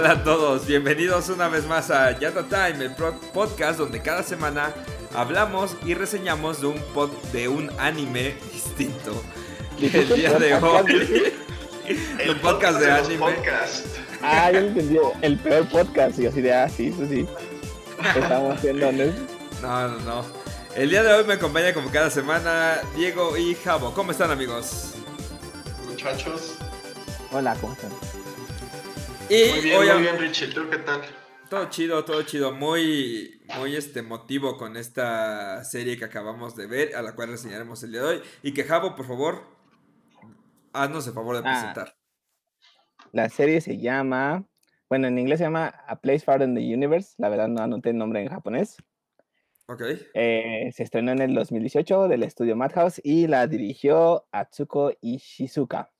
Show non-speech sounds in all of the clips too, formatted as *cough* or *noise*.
Hola a todos, bienvenidos una vez más a Yata Time, el podcast donde cada semana hablamos y reseñamos de un pod de un anime distinto. El día de hoy, El un podcast de los anime. podcasts. Ah, yo entendí. El peor podcast. Y así de, ah, sí, eso sí. Estamos haciendo, ¿no? No, no, no. El día de hoy me acompaña como cada semana Diego y Javo. ¿Cómo están amigos? Muchachos. Hola, ¿cómo están? Y Muy bien, hoy muy bien, Richie. ¿Tú qué tal? Todo chido, todo chido. Muy, muy este motivo con esta serie que acabamos de ver, a la cual reseñaremos el día de hoy. Y que Javo, por favor, haznos el favor de Ah. presentar. La serie se llama. Bueno, en inglés se llama A Place Far in the Universe. La verdad no anoté el nombre en japonés. Ok. Eh, se estrenó en el 2018 del estudio Madhouse y la dirigió Atsuko Ishizuka.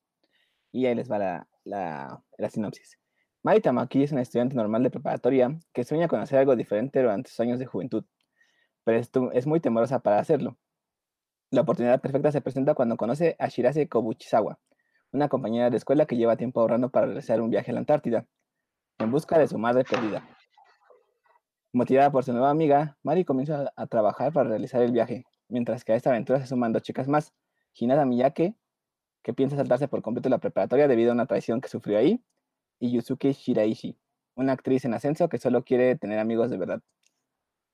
Y ahí les va la, la, la sinopsis. Mari Tamaki es una estudiante normal de preparatoria que sueña con hacer algo diferente durante sus años de juventud, pero es, muy temerosa para hacerlo. La oportunidad perfecta se presenta cuando conoce a Shirase Kobuchizawa, una compañera de escuela que lleva tiempo ahorrando para realizar un viaje a la Antártida, en busca de su madre perdida. Motivada por su nueva amiga, Mari comienza a, a trabajar para realizar el viaje, mientras que a esta aventura se suman dos chicas más, Hinata Miyake, que piensa saltarse por completo la preparatoria debido a una traición que sufrió ahí, y Yusuke Shiraishi, una actriz en ascenso que solo quiere tener amigos de verdad.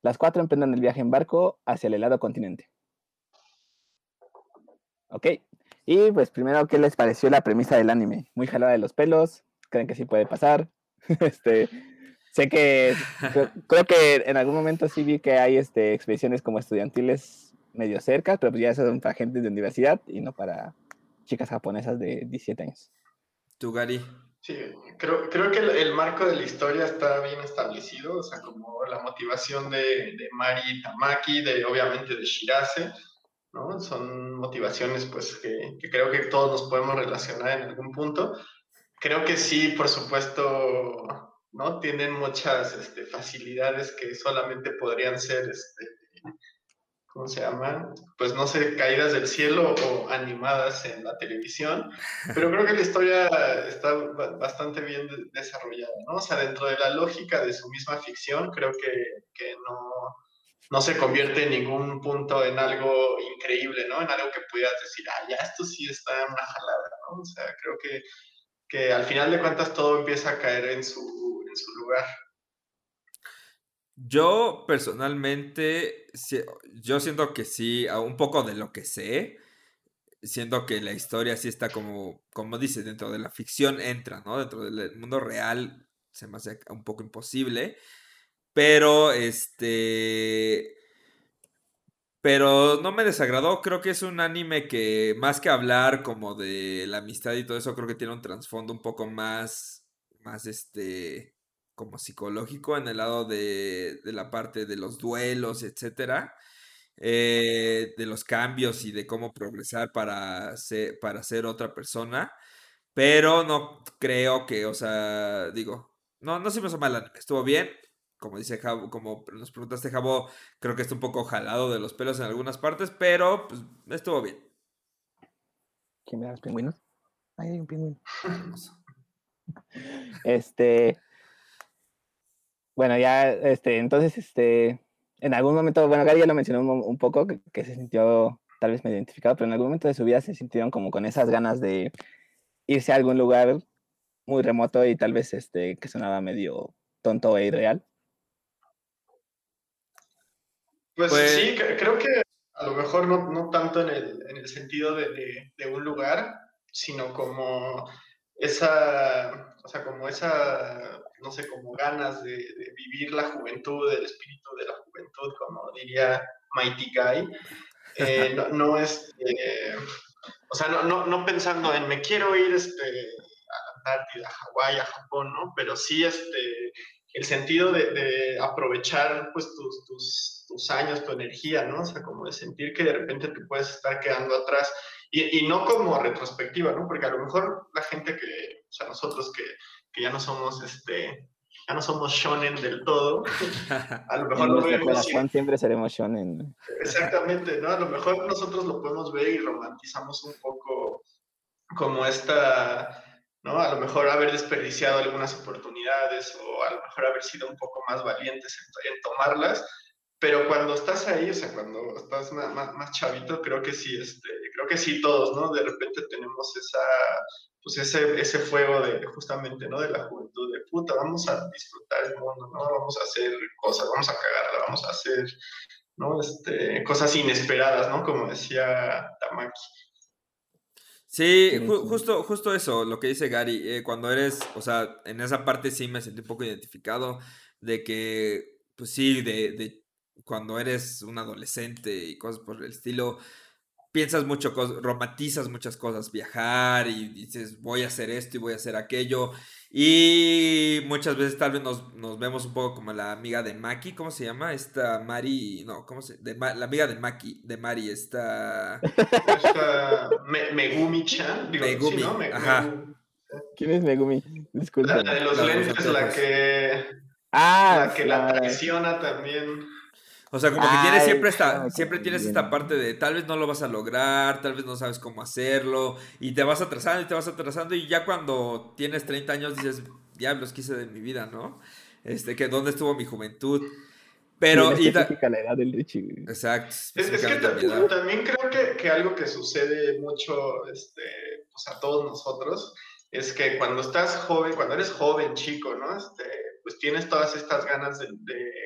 Las cuatro emprenden el viaje en barco hacia el helado continente. Ok, y pues primero, ¿qué les pareció la premisa del anime? Muy jalada de los pelos, ¿creen que sí puede pasar? *laughs* este, sé que, creo, *laughs* creo que en algún momento sí vi que hay este, expediciones como estudiantiles medio cerca, pero pues ya son para gente de universidad y no para chicas japonesas de 17 años. Tú, Gary. Sí, creo, creo que el, el marco de la historia está bien establecido, o sea, como la motivación de, de Mari Tamaki, de obviamente de Shirase, ¿no? Son motivaciones pues que, que creo que todos nos podemos relacionar en algún punto. Creo que sí, por supuesto, ¿no? Tienen muchas este, facilidades que solamente podrían ser, este, ¿cómo se llama? Pues no sé, caídas del cielo o animadas en la televisión, pero creo que la historia está ba- bastante bien de- desarrollada, ¿no? O sea, dentro de la lógica de su misma ficción, creo que, que no, no se convierte en ningún punto en algo increíble, ¿no? En algo que pudieras decir, ah, ya esto sí está una jalada, ¿no? O sea, creo que, que al final de cuentas todo empieza a caer en su, en su lugar. Yo personalmente, yo siento que sí, un poco de lo que sé, siento que la historia sí está como, como dice, dentro de la ficción entra, ¿no? Dentro del mundo real se me hace un poco imposible, pero este... Pero no me desagradó, creo que es un anime que más que hablar como de la amistad y todo eso, creo que tiene un trasfondo un poco más, más este, como psicológico en el lado de, de la parte de los duelos, etcétera, eh, de los cambios y de cómo progresar para ser, para ser otra persona, pero no creo que, o sea, digo, no, no se me hizo mal estuvo bien, como dice Javo, como nos preguntaste Javo, creo que está un poco jalado de los pelos en algunas partes, pero pues estuvo bien. ¿Quién ve a los pingüinos? Ahí hay un pingüino. *laughs* Este. Bueno, ya, este, entonces, este. En algún momento, bueno, Gary ya lo mencionó un, poco, que, que se sintió tal vez medio identificado, pero en algún momento de su vida se sintieron como con esas ganas de irse a algún lugar muy remoto y tal vez este, que sonaba medio tonto e irreal. Pues, Pues- sí, cre- creo que a lo mejor no, no tanto en el, en el sentido de, de- de un lugar, sino como esa, o sea, como esa, no sé, como ganas de, de vivir la juventud, el espíritu de la juventud, como diría Mighty Guy. Eh, no, *laughs* no es, eh, o sea, no, no, no pensando en me quiero ir este, a Antártida, a Hawái, a Japón, ¿no? Pero sí este, el sentido de, de aprovechar pues tus, tus, tus, años, tu energía, ¿no? O sea, como de sentir que de repente te puedes estar quedando atrás y, y no como retrospectiva, ¿no? Porque a lo mejor la gente que, o sea, nosotros que, que ya no somos, este, ya no somos shonen del todo, *laughs* a lo mejor en lo nuestro vemos y- corazón siempre seremos shonen. Exactamente, ¿no? A lo mejor nosotros lo podemos ver y romantizamos un poco como esta, ¿no? A lo mejor haber desperdiciado algunas oportunidades o a lo mejor haber sido un poco más valientes en, tomarlas, pero cuando estás ahí, o sea, cuando estás más, más, chavito, creo que sí, este, creo que sí todos, ¿no? De repente tenemos esa, pues ese, ese fuego de justamente, ¿no? De la juventud, de puta, vamos a disfrutar el mundo, ¿no? Vamos a hacer cosas, vamos a cagarla, vamos a hacer, ¿no? Este, cosas inesperadas, ¿no? Como decía Tamaki. Sí, justo, justo eso, lo que dice Gary, eh, cuando eres, o sea, en esa parte sí me sentí un poco identificado de que, pues sí, de, de cuando eres un adolescente y cosas por el estilo, piensas mucho, romantizas muchas cosas, viajar y dices, voy a hacer esto y voy a hacer aquello. Y muchas veces tal vez nos, nos vemos un poco como la amiga de Maki, ¿cómo se llama? Esta Mari, no, ¿cómo se de, La amiga de Maki, de Mari, esta... esta Megumi-chan, Megumi, ajá. ¿Quién es Megumi? Disculpa. La de los lentes, la que... Ah, la que la traiciona también. O sea, como que tienes siempre esta, siempre tienes esta parte de tal vez no lo vas a lograr, tal vez no sabes cómo hacerlo, y te vas atrasando y te vas atrasando, y ya cuando tienes 30 años dices, diablos quise de mi vida, ¿no? Este, que dónde estuvo mi juventud. Pero. y la edad del Richie. Exacto. Es, que también creo que, que, algo que sucede mucho este, pues a todos nosotros es que cuando estás joven, cuando eres joven, chico, ¿no? Este, pues tienes todas estas ganas de,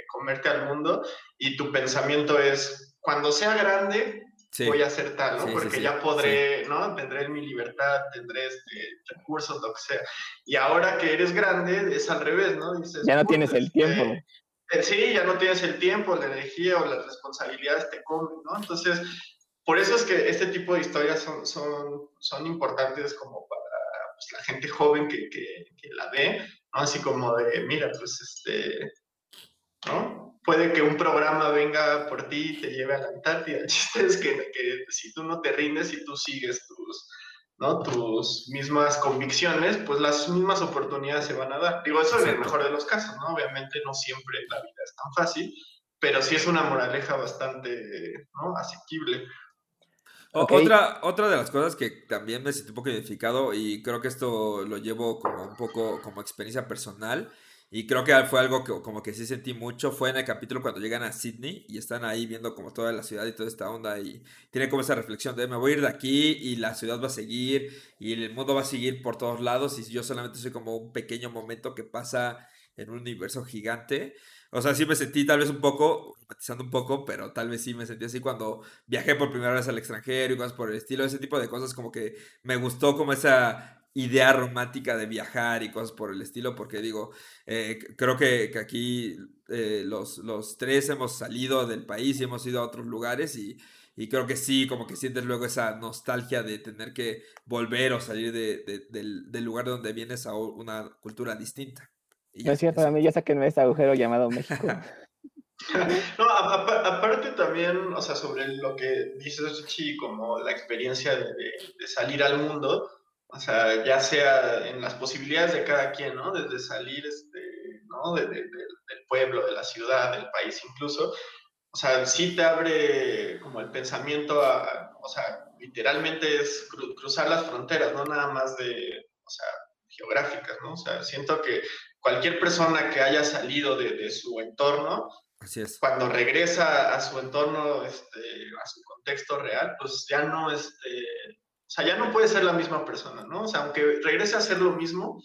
comerte al mundo y tu pensamiento es, cuando sea grande, voy a hacer tal, ¿no? Porque ya podré, ¿no? Tendré mi libertad, tendré este, recursos, lo que sea. Y ahora que eres grande, es al revés, ¿no? Dices, ya no tienes el este, tiempo. Eh, sí, ya no tienes el tiempo, la energía o las responsabilidades te comen, ¿no? Entonces, por eso es que este tipo de historias son, son, son importantes como para pues, la gente joven que, que, que la ve, Así como de, mira, pues este, ¿no? Puede que un programa venga por ti y te lleve a la Antártida. El chiste es que, que si tú no te rindes y tú sigues tus, ¿no? tus mismas convicciones, pues las mismas oportunidades se van a dar. Digo, eso es el mejor de los casos, ¿no? Obviamente no siempre la vida es tan fácil, pero sí es una moraleja bastante ¿no? asequible. Otra, otra de las cosas que también me sentí un poco identificado y creo que esto lo llevo como un poco como experiencia personal y creo que fue algo que como que sí sentí mucho fue en el capítulo cuando llegan a Sydney y están ahí viendo como toda la ciudad y toda esta onda y tiene como esa reflexión de me voy a ir de aquí y la ciudad va a seguir y el mundo va a seguir por todos lados y yo solamente soy como un pequeño momento que pasa en un universo gigante. O sea, sí me sentí tal vez un poco, matizando un poco, pero tal vez sí me sentí así cuando viajé por primera vez al extranjero y cosas por el estilo, ese tipo de cosas como que me gustó como esa idea romántica de viajar y cosas por el estilo, porque digo, eh, creo que, aquí eh, los, los, tres hemos salido del país y hemos ido a otros lugares y, y, creo que sí, como que sientes luego esa nostalgia de tener que volver o salir de, del, del lugar donde vienes a una cultura distinta. No es cierto, a mí ya en este agujero llamado México. *laughs* no, aparte también, o sea, sobre lo que dices, Richie, como la experiencia de, salir al mundo, o sea, ya sea en las posibilidades de cada quien, ¿no? Desde salir, este, ¿no? del pueblo, de la ciudad, del país incluso, o sea, sí te abre como el pensamiento a, o sea, literalmente es cruzar las fronteras, no nada más de, o sea, geográficas, ¿no? O sea, siento que cualquier persona que haya salido de, su entorno, cuando regresa a su entorno, este, a su contexto real, pues ya no, este, o sea, ya no puede ser la misma persona, ¿no? O sea, aunque regrese a ser lo mismo,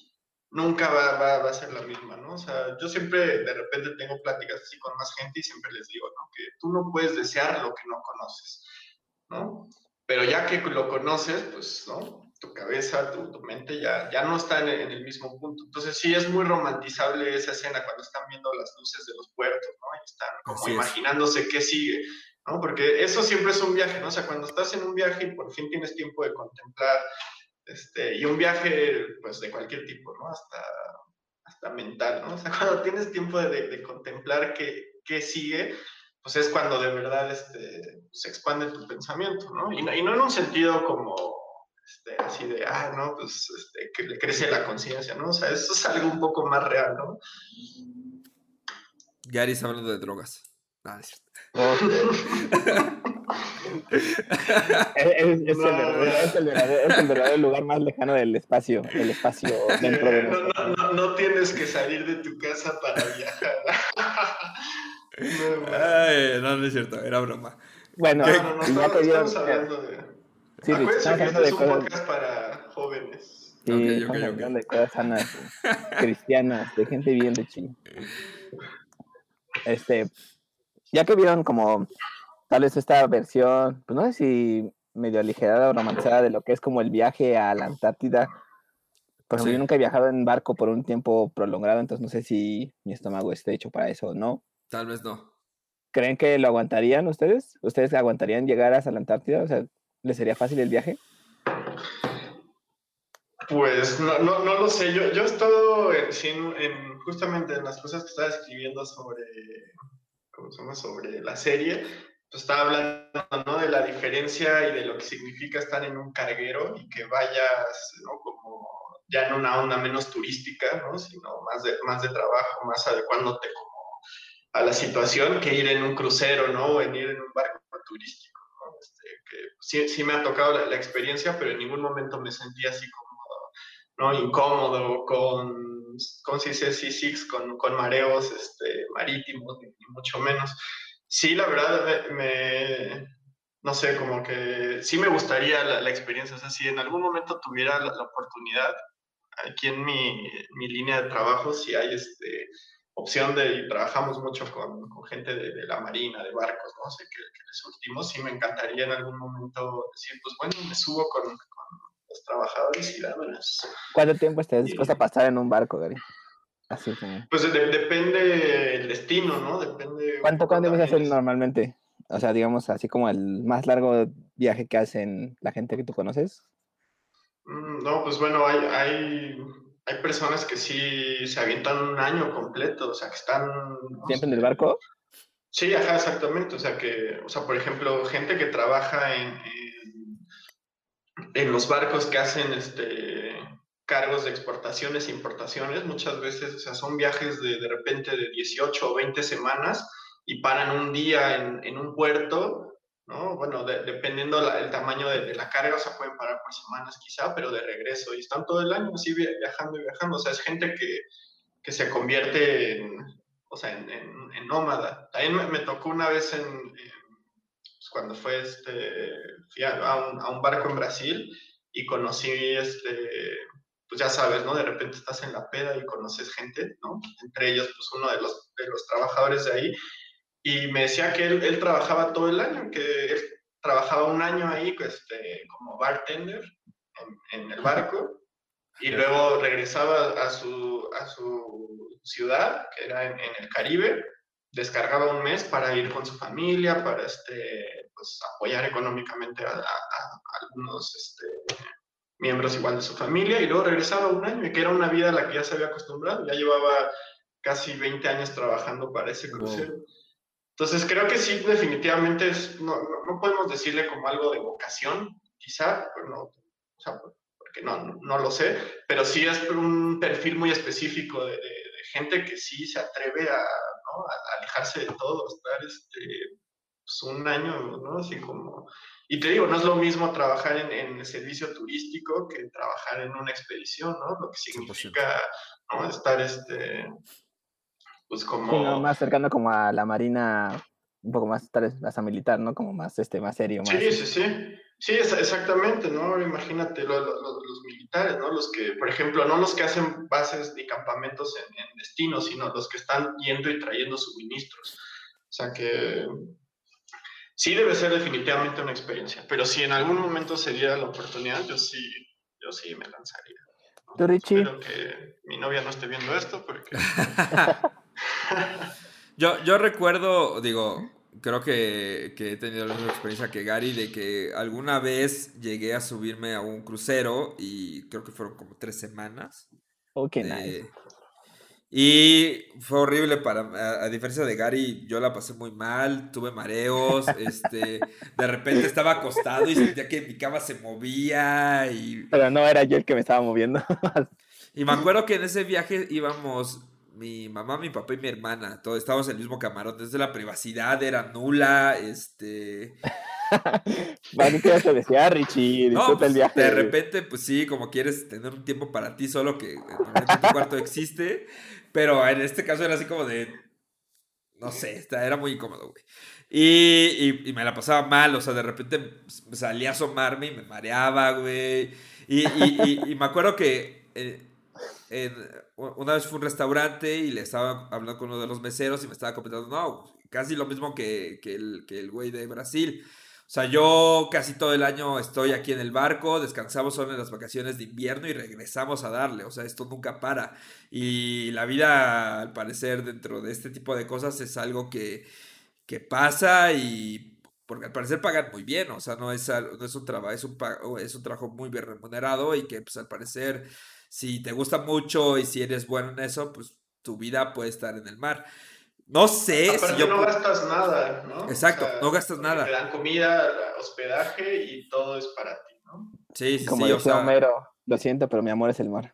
nunca va, va, a ser la misma, ¿no? O sea, yo siempre de repente tengo pláticas así con más gente y siempre les digo, ¿no? Que tú no puedes desear lo que no conoces, ¿no? Pero ya que lo conoces, pues, ¿no? Tu cabeza, tu, tu mente ya, ya no está en el, mismo punto. Entonces sí es muy romantizable esa escena cuando están viendo las luces de los puertos, ¿no? Y están como imaginándose qué sigue, ¿no? Porque eso siempre es un viaje, ¿no? O sea, cuando estás en un viaje y por fin tienes tiempo de contemplar, este, y un viaje, pues, de cualquier tipo, ¿no? Hasta, hasta mental, ¿no? O sea, *laughs* cuando tienes tiempo de, de, contemplar qué, qué sigue, pues es cuando de verdad este, se expande tu pensamiento, ¿no? Y, y no en un sentido como este, así de, ah, no, pues este, que le crece la conciencia, ¿no? O sea, eso es algo un poco más real, ¿no? Gary está hablando de drogas. Ah, Es, es, el verdadero, es, el verdadero, es, el verdadero, lugar más lejano del espacio, el espacio dentro de *laughs* no, no, no, no, tienes que salir de tu casa para viajar. *laughs* no, Ay, no, no es cierto, era broma. Bueno, no, no, estamos, estamos hablando de... Sí, Acuérdense que este es un cosas... podcast para jóvenes. Sí, okay, okay, okay. de cosas sanas, *laughs* cristianas, de gente bien de chill. Este, ya que vieron como tal vez esta versión, pues no sé si medio aligerada o romantizada de lo que es como el viaje a la Antártida. Por ejemplo, sí. yo nunca he viajado en barco por un tiempo prolongado, entonces no sé si mi estómago esté hecho para eso o no. Tal vez no. ¿Creen que lo aguantarían ustedes? ¿Ustedes aguantarían llegar hasta la Antártida? O sea, ¿les sería fácil el viaje? Pues no, no, no lo sé. Yo, yo he estado en, en, justamente en las cosas que estaba escribiendo sobre, ¿cómo se llama? sobre la serie. Pues estaba hablando ¿no? de la diferencia y de lo que significa estar en un carguero y que vayas ¿no? como ya en una onda menos turística, ¿no? sino más de, más de trabajo, más adecuándote como a la situación que ir en un crucero, ¿no? O en ir en un barco turístico, que sí, sí, me ha tocado la, la, experiencia, pero en ningún momento me sentí así como, ¿no? Incómodo, con, ¿cómo se dice? Sí, con, con mareos este, marítimos, ni, ni, mucho menos. Sí, la verdad, me, no sé, como que sí me gustaría la, la, experiencia, o sea, si en algún momento tuviera la, la oportunidad, aquí en mi, mi, línea de trabajo, si hay este opción de, y trabajamos mucho con, con gente de, de, la marina, de barcos, ¿no? sé que, que, les surtimos, sí me encantaría en algún momento decir, pues bueno, me subo con, con los trabajadores y dámelas. ¿Cuánto tiempo estás dispuesto a pasar en un barco, Gary? Así. Pues de, depende el destino, ¿no? Depende... ¿Cuánto, cuánto debes hacer normalmente? O sea, digamos, así como el más largo viaje que hacen la gente que tú conoces. Mm, no, pues bueno, hay, hay hay personas que sí se avientan un año completo, o sea, que están... ¿Siempre en el barco? Sí, ajá, exactamente. O sea, que, o sea, por ejemplo, gente que trabaja en, en, en los barcos que hacen este, cargos de exportaciones e importaciones, muchas veces, o sea, son viajes de, de repente de 18 o 20 semanas y paran un día en, en un puerto ¿no? Bueno, de, dependiendo la, el tamaño de, de, la carga, o sea, pueden parar por semanas quizá, pero de regreso, y están todo el año así viajando y viajando, o sea, es gente que, que se convierte en, o sea, en, en, en nómada. También me, me, tocó una vez en, pues cuando fue este, fui a, a, un, a, un, barco en Brasil y conocí, este, pues ya sabes, ¿no? De repente estás en la peda y conoces gente, ¿no? Entre ellos, pues uno de los, de los trabajadores de ahí, y me decía que él, él, trabajaba todo el año, que él trabajaba un año ahí este, como bartender en, en, el barco y luego regresaba a su, a su ciudad, que era en, en, el Caribe, descargaba un mes para ir con su familia, para este, pues, apoyar económicamente a, a, a algunos este, miembros igual de su familia y luego regresaba un año, y que era una vida a la que ya se había acostumbrado, ya llevaba casi 20 años trabajando para ese crucero. Wow. Entonces creo que sí, definitivamente es, no, no, no, podemos decirle como algo de vocación, quizá, no, o sea, porque no, no, lo sé, pero sí es un perfil muy específico de, de, de gente que sí se atreve a, ¿no? a, alejarse de todo, estar este, pues un año, ¿no? Así como... Y te digo, no es lo mismo trabajar en, en el servicio turístico que trabajar en una expedición, ¿no? Lo que significa ¿no? estar este, pues como... Sí, ¿no? Más cercano como a la marina, un poco más, tal vez, hasta militar, ¿no? Como más, este, más serio. Más... Sí, sí, sí. Sí, es, exactamente, ¿no? Imagínate lo, lo, lo, los militares, ¿no? Los que, por ejemplo, no los que hacen bases y campamentos en, en destino, sino los que están yendo y trayendo suministros. O sea que sí debe ser definitivamente una experiencia, pero si en algún momento se diera la oportunidad, yo sí, yo sí me lanzaría. ¿no? ¿Tú, Richie? Espero que mi novia no esté viendo esto porque... *laughs* *laughs* yo, yo recuerdo, digo, creo que, que, he tenido la misma experiencia que Gary de que alguna vez llegué a subirme a un crucero y creo que fueron como tres semanas. Ok, oh, nice. Y fue horrible para, a, a, diferencia de Gary, yo la pasé muy mal, tuve mareos, *laughs* este, de repente estaba acostado y sentía que mi cama se movía y... Pero no era yo el que me estaba moviendo. *laughs* y me acuerdo que en ese viaje íbamos mi mamá, mi papá y mi hermana, todos estábamos en el mismo camarote, desde la privacidad era nula, este, *laughs* ¿Para qué quieres te decía, Richie? No, Disfruta el pues, viaje. de repente, pues sí, como quieres tener un tiempo para ti solo que normalmente tu cuarto existe, pero en este caso era así como de, no sé, era muy incómodo, güey. Y, y- y me la pasaba mal, o sea, de repente salía a asomarme y me mareaba, güey. Y, y- y- y me acuerdo que eh, en- una vez fue un restaurante y le estaba hablando con uno de los meseros y me estaba comentando, no, casi lo mismo que, que el, que el güey de Brasil. O sea, yo casi todo el año estoy aquí en el barco, descansamos solo en las vacaciones de invierno y regresamos a darle. O sea, esto nunca para. Y la vida, al parecer, dentro de este tipo de cosas es algo que, que pasa y porque al parecer pagan muy bien. O sea, no es, no es un trabajo, es un, es un trabajo muy bien remunerado y que pues al parecer, si te gusta mucho y si eres bueno en eso, pues tu vida puede estar en el mar. No sé si Aparte yo... no gastas nada, ¿no? Exacto, no gastas nada. Te dan comida, hospedaje y todo es para ti, ¿no? Sí, sí, Como sí, o sea... Homero, lo siento, pero mi amor es el mar.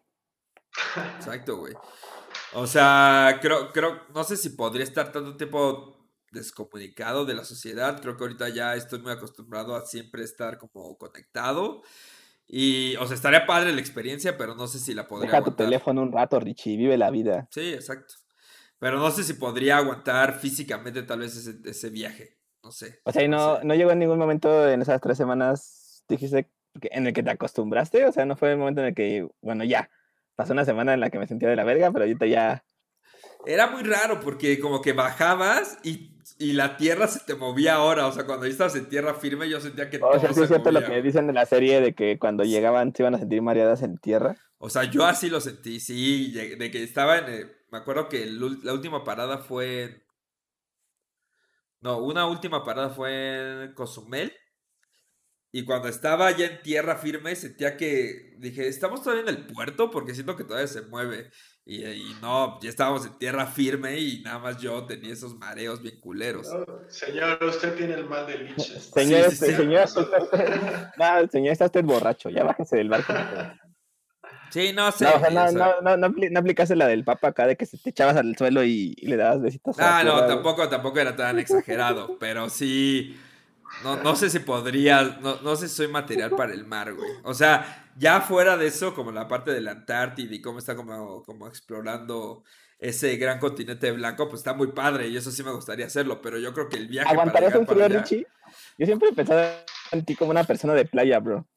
Exacto, güey. O sea, creo, creo, no sé si podría estar tanto tiempo descomunicado de la sociedad. Creo que ahorita ya estoy muy acostumbrado a siempre estar como conectado. Y, o sea, estaría padre la experiencia, pero no sé si la podría Deja tu aguantar. teléfono un rato, Richie, vive la vida. Sí, exacto. Pero no sé si podría aguantar físicamente tal vez ese, ese viaje. No sé. O sea, y no, sé. no llegó en ningún momento en esas tres semanas, dijiste, en el que te acostumbraste, o sea, no fue el momento en el que, bueno, ya, pasó una semana en la que me sentía de la verga, pero ahorita ya, Era muy raro porque como que bajabas y, y la tierra se te movía ahora. O sea, cuando estabas en tierra firme, yo sentía que o todo sea, sí se es cierto lo que dicen de la serie de que cuando llegaban se iban a sentir mareadas en tierra. O sea, yo así lo sentí, sí, de que estaba en... eh, me acuerdo que el la última parada fue... en- No, una última parada fue en Cozumel. Y cuando estaba ya en tierra firme, sentía que... Dije, ¿estamos todavía en el puerto? Porque siento que todavía se mueve. Y, y no, ya estábamos en tierra firme y nada más yo tenía esos mareos bien culeros. No, señor, usted tiene el mal de liches. *laughs* Señor, sí, este, sí. señor, no, señor, está usted borracho, ya bájese del barco. No, Sí, no sé. o sea, o no, sea, no, no, no, no aplicaste la del papa acá de que se te echabas al suelo y, y le dabas besitos. a la Ah, no, tampoco, tampoco era tan exagerado, pero sí, no, no sé si podría, no, no sé si soy material para el mar, güey. O sea, ya fuera de eso, como la parte de la Antártida y cómo está como, como explorando ese gran continente blanco, pues está muy padre y eso sí me gustaría hacerlo, pero yo creo que el viaje ¿Aguantarías un frío, allá- Richie? Yo siempre he pensado en ti como una persona de playa, bro.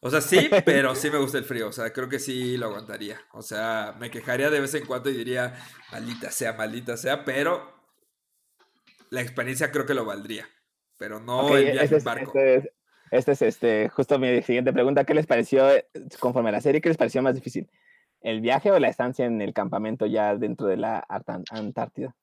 O sea, sí, *laughs* pero sí me gusta el frío. O sea, creo que sí lo aguantaría. O sea, me quejaría de vez en cuando y diría, maldita sea, maldita sea, pero la experiencia creo que lo valdría. Pero no el viaje en barco. este es- este es, este, justo mi siguiente pregunta. ¿Qué les pareció, conforme a la serie, qué les pareció más difícil? ¿El viaje o la estancia en el campamento ya dentro de la Antártida?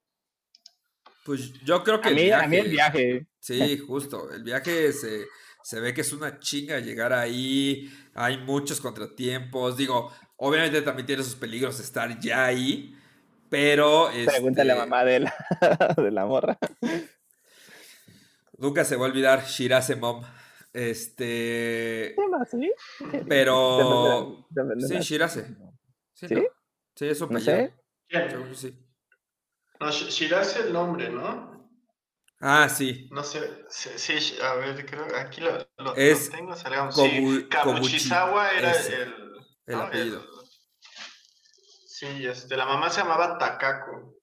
Pues yo creo que A el mí, viaje. a mí el viaje. Sí, justo. El viaje se, se ve que es una chinga llegar ahí. Hay muchos contratiempos. Digo, obviamente también tiene sus peligros estar ya ahí. Pero. Pregúntale a este, mamá de la, *laughs* de la morra. Nunca se va a olvidar Shirase Mom. Este. ¿Qué más, sí? Pero. Sí, Shirase. Sí, ¿Sí? ¿no? Sí, es su No apellido. sé. Sí. No, Sh- Shiraz es el nombre, ¿no? Ah, sí. No sé, sí, sí, a ver, creo aquí lo, lo- lo Es tengo, salgamos. Kobu- sí, Kabuchizawa era ese, el, el ¿no? apellido. sí, este, la mamá se llamaba Takako.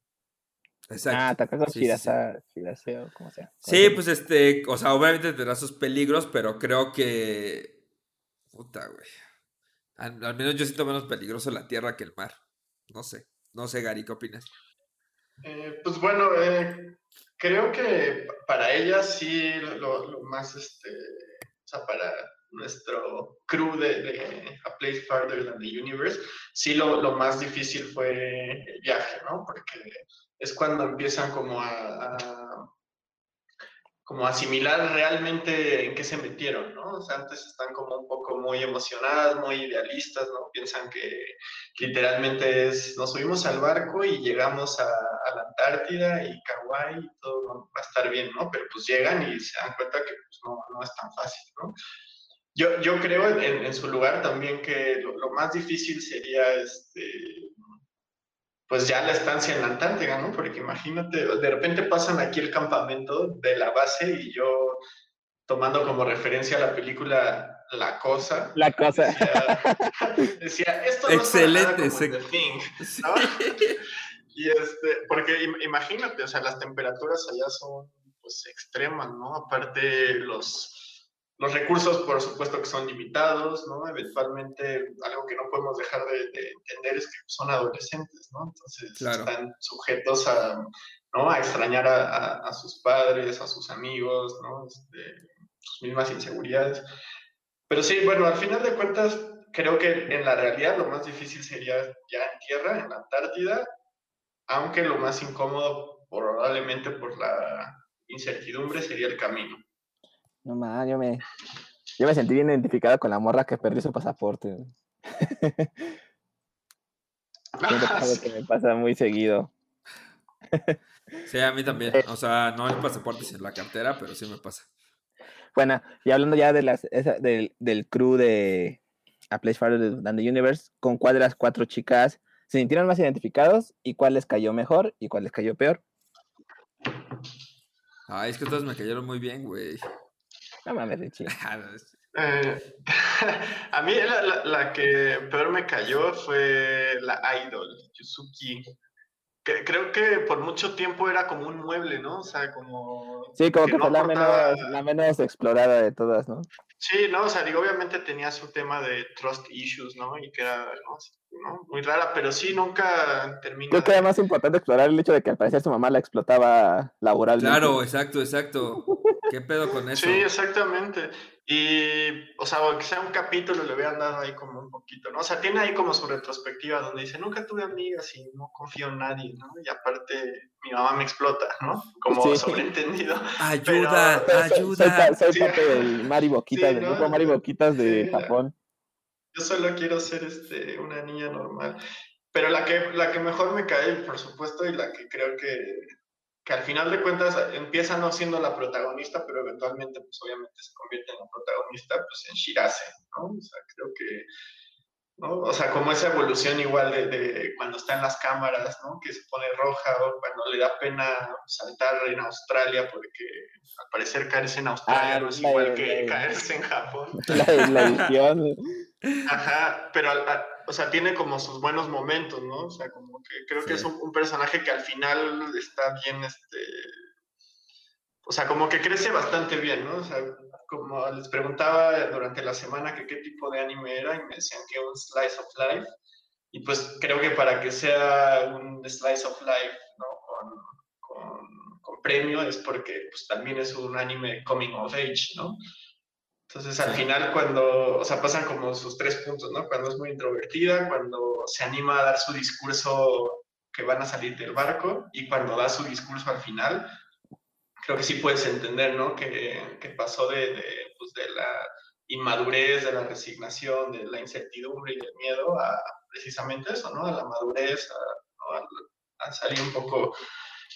Exacto. Ah, Takako Sí, sí, sí. Shirasa, Shirase o como sea. Sí, pues este, o sea, obviamente tendrá sus peligros, pero creo que. Puta, güey. Al, al menos yo siento menos peligroso la tierra que el mar. No sé. No sé, Gary, ¿qué opinas? Eh, pues bueno, eh, creo que pa- para ella sí lo, lo más, este, o sea, para nuestro crew de, de A Place Farther Than the Universe, sí lo, lo más difícil fue el viaje, ¿no? Porque es cuando empiezan como a, a- como asimilar realmente en qué se metieron, ¿no? O sea, antes están como un poco muy emocionadas, muy idealistas, ¿no? Piensan que literalmente es, nos subimos al barco y llegamos a, a la Antártida y Hawái y todo va a estar bien, ¿no? Pero pues llegan y se dan cuenta que pues, no, no es tan fácil, ¿no? Yo, yo creo en, en su lugar también que lo, lo más difícil sería este, pues ya la estancia en la Antártida, ¿no? Porque imagínate, de repente pasan aquí el campamento de la base y yo tomando como referencia la película La Cosa. La Cosa. Decía, *laughs* esto no Excelente, es como The Thing, ¿no? *laughs* y este, porque imagínate, o sea, las temperaturas allá son pues extremas, ¿no? Aparte los los recursos, por supuesto, que son limitados, ¿no? Eventualmente, algo que no podemos dejar de, entender es que son adolescentes, ¿no? Entonces, están sujetos a, ¿no? a extrañar a, sus padres, a sus amigos, ¿no? Este, sus mismas inseguridades. Pero sí, bueno, al final de cuentas, creo que en la realidad lo más difícil sería ya en tierra, en la Antártida, aunque lo más incómodo, probablemente por la incertidumbre, sería el camino. No más, yo me, yo me sentí bien identificada con la morra que perdió su pasaporte. *laughs* que me pasa muy seguido. Sí, a mí también. O sea, no el pasaporte, sino la cartera, pero sí me pasa. Bueno, y hablando ya de las, del, del crew de A Place Farther Than the Universe, ¿con cuál de las cuatro chicas se sintieron más identificados y cuál les cayó mejor y cuál les cayó peor? Ay, es que todas me cayeron muy bien, güey. No mames, Richie. Ah, eh, *laughs* a mí la, que peor me cayó fue la idol, Yusuki. Que, creo que por mucho tiempo era como un mueble, ¿no? O sea, como... Sí, como que, fue la, menos, la menos explorada de todas, ¿no? Sí, no, o sea, digo, obviamente tenía su tema de trust issues, ¿no? Y que era, ¿no? Muy rara, pero sí, nunca terminó. Creo que era más importante explorar el hecho de que al parecer su mamá la explotaba laboralmente. Claro, exacto, exacto. *laughs* ¿Qué pedo con eso? Sí, exactamente. Y, o sea, que sea un capítulo le hubieran dado ahí como un poquito, ¿no? O sea, tiene ahí como su retrospectiva donde dice, nunca tuve amigas y no confío en nadie, ¿no? Y aparte, mi mamá me explota, ¿no? Como sobreentendido. *laughs* Ayuda, ayuda. Soy, parte del Mari Boquitas, del grupo Mari Boquitas de Japón. Yo solo quiero ser este, una niña normal. Pero la que, la que mejor me cae, por supuesto, y la que creo que que al final de cuentas empieza no siendo la protagonista, pero eventualmente, pues obviamente se convierte en la protagonista, pues en Shirase, ¿no? O sea, creo que, ¿no? O sea, como esa evolución igual de, cuando está en las cámaras, ¿no? Que se pone roja o cuando le da pena saltar en Australia, porque al parecer caerse en Australia ah, no es igual que caerse en Japón. *laughs* La, edición. *laughs* Ajá, pero o sea, tiene como sus buenos momentos, ¿no? O sea, como que creo que es un, personaje que al final está bien, este, o sea, como que crece bastante bien, ¿no? O sea, como les preguntaba durante la semana que qué tipo de anime era y me decían que un slice of life. Y pues creo que para que sea un slice of life, ¿no? Con, con premio es porque pues también es un anime coming of age, ¿no? Entonces, al final, cuando, o sea, pasan como sus tres puntos, ¿no? Cuando es muy introvertida, cuando se anima a dar su discurso que van a salir del barco y cuando da su discurso al final, creo que sí puedes entender, ¿no? Que, que pasó de, de, pues, de, la inmadurez, de la resignación, de la incertidumbre y del miedo a precisamente eso, ¿no? A la madurez, a, a, salir un poco...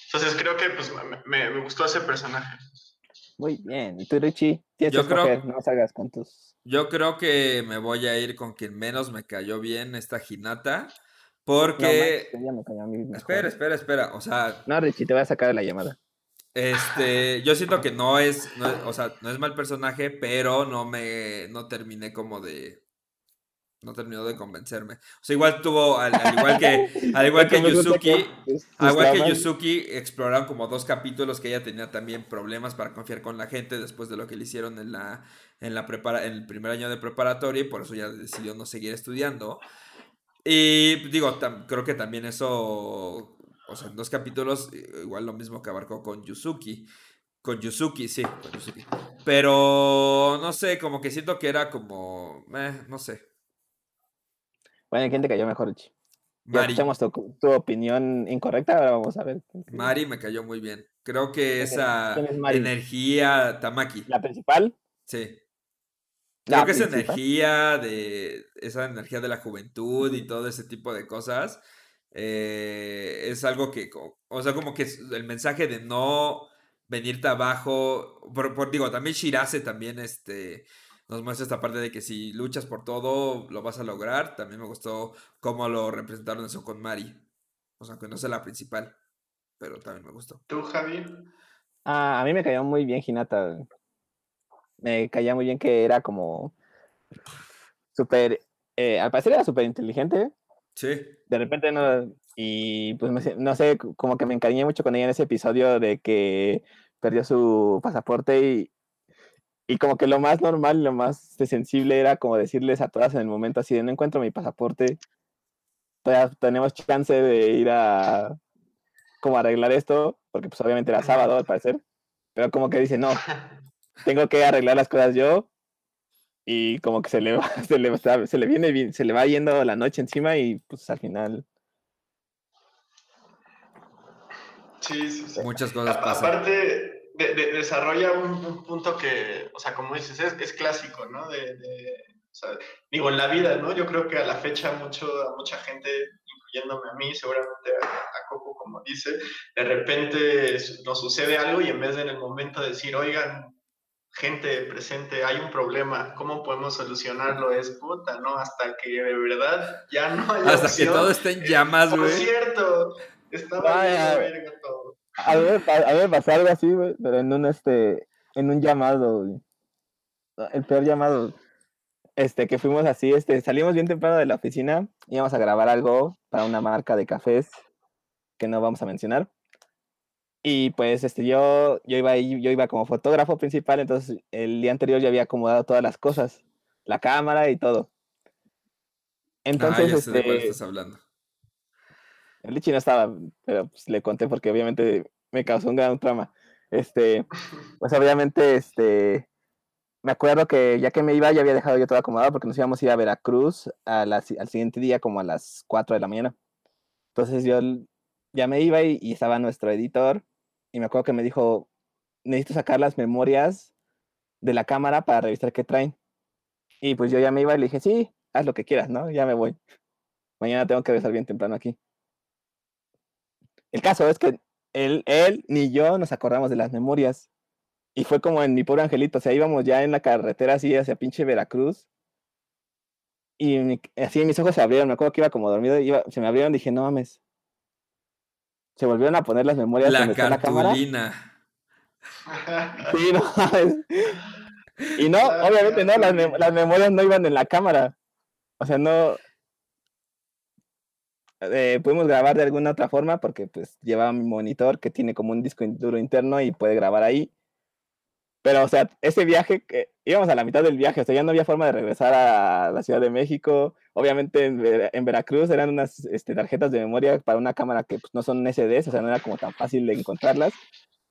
Entonces, creo que pues, me, me gustó ese personaje. Muy bien. ¿Y tú, Richie? yo creo, no salgas con tus... Yo creo que me voy a ir con quien menos me cayó bien esta Hinata. Porque. espera, espera, espera. O sea. No, Richie, te voy a sacar de la llamada. Este, yo siento que no es, o sea, no es mal personaje, pero no me, no terminé como de, no terminó de convencerme. O sea, igual tuvo, al, igual que, al igual que Yusuki, *laughs* al igual que Yusuki, exploraron como dos capítulos que ella tenía también problemas para confiar con la gente después de lo que le hicieron en la, en la prepara, en el primer año de preparatoria y por eso ya decidió no seguir estudiando. Y digo, creo que también eso, o sea, en dos capítulos, igual lo mismo que abarcó con Yusuki. Con Yusuki, sí, con Yusuki. Pero no sé, como que siento que era como, eh, no sé, bueno, ¿quién te cayó mejor, Richie? Ya escuchamos tu, opinión incorrecta, ahora vamos a ver. Mari me cayó muy bien. Creo que esa energía, Tamaki. ¿La principal? Sí. Creo que esa energía de esa energía de la juventud y todo ese tipo de cosas eh, es algo que, o sea, como que el mensaje de no venirte abajo, por, digo, también Shirase también, este, nos muestra esta parte de que si luchas por todo, lo vas a lograr. También me gustó cómo lo representaron eso con Mari. O sea, que no sea la principal, pero también me gustó. ¿Tú, Javi? Ah, a mí me cayó muy bien Hinata. me caía muy bien que era como súper, eh, al parecer era súper inteligente. Sí. De repente no, y pues me- no sé, como que me encariñé mucho con ella en ese episodio de que perdió su pasaporte y, y como que lo más normal, lo más sensible era como decirles a todas en el momento así de no encuentro mi pasaporte, todavía tenemos chance de ir a como arreglar esto, porque pues obviamente era sábado al parecer, pero como que dice, no, *laughs* tengo que arreglar las cosas yo y como que se le va, *laughs* se le, va- se le viene bien- se le va yendo la noche encima y pues al final Sí, sí, sí. Muchas cosas A- pasan. Aparte, de- de- desarrolla un, un punto que, o sea, como dices, es, es clásico, ¿no? De, de- o sea, digo, en la vida, ¿no? Yo creo que a la fecha mucho, a mucha gente, incluyéndome a mí, seguramente a, a Coco, como dice, de repente nos sucede algo y en vez de en el momento decir, oigan, gente presente, hay un problema, ¿cómo podemos solucionarlo? Es puta, ¿no? Hasta que de verdad ya no hay Hasta que todo esté en llamas, Por güey. cierto, está Vaya. valiendo verga todo. A pa- a me pasó algo así, güey, pero en un este, en un llamado, güey. El peor llamado. Este, que fuimos así, este, salimos bien temprano de la oficina, íbamos a grabar algo para una marca de cafés que no vamos a mencionar. Y pues este, yo, yo iba ahí, yo iba como fotógrafo principal, entonces el día anterior ya había acomodado todas las cosas, la cámara y todo. Entonces, ah, ya sé de cuál este, estás hablando. el Lichi no estaba, pero pues, le conté porque obviamente me causó un gran trauma. Este, pues obviamente, este, me acuerdo que ya que me iba, ya había dejado yo todo acomodado porque nos íbamos a ir a Veracruz a la al siguiente día como a las 4 de la mañana. Entonces yo ya me iba y, y estaba nuestro editor y me acuerdo que me dijo, necesito sacar las memorias de la cámara para revisar qué traen. Y pues yo ya me iba y le dije, sí, haz lo que quieras, ¿no? Ya me voy. Mañana tengo que regresar bien temprano aquí. El caso es que él, él ni yo nos acordamos de las memorias. Y fue como en mi pobre angelito. O sea, íbamos ya en la carretera así hacia pinche Veracruz. Y así mis ojos se abrieron. Me acuerdo que iba como dormido. se me abrieron dije, no mames. Se volvieron a poner las memorias La donde está la cámara. cartulina. Sí, *laughs* no. Y no, obviamente no, las, mem- cartulina. las memorias no iban en la cámara. O sea, no. eh, pudimos grabar de alguna otra forma porque pues llevaba mi monitor que tiene como un disco in- duro interno y puede grabar ahí. Pero, o sea, ese viaje, íbamos a la mitad del viaje, o sea, ya no había forma de regresar a la Ciudad de México. Obviamente en, en Veracruz eran unas este, tarjetas de memoria para una cámara que pues, no son SDs, o sea, no era como tan fácil de encontrarlas.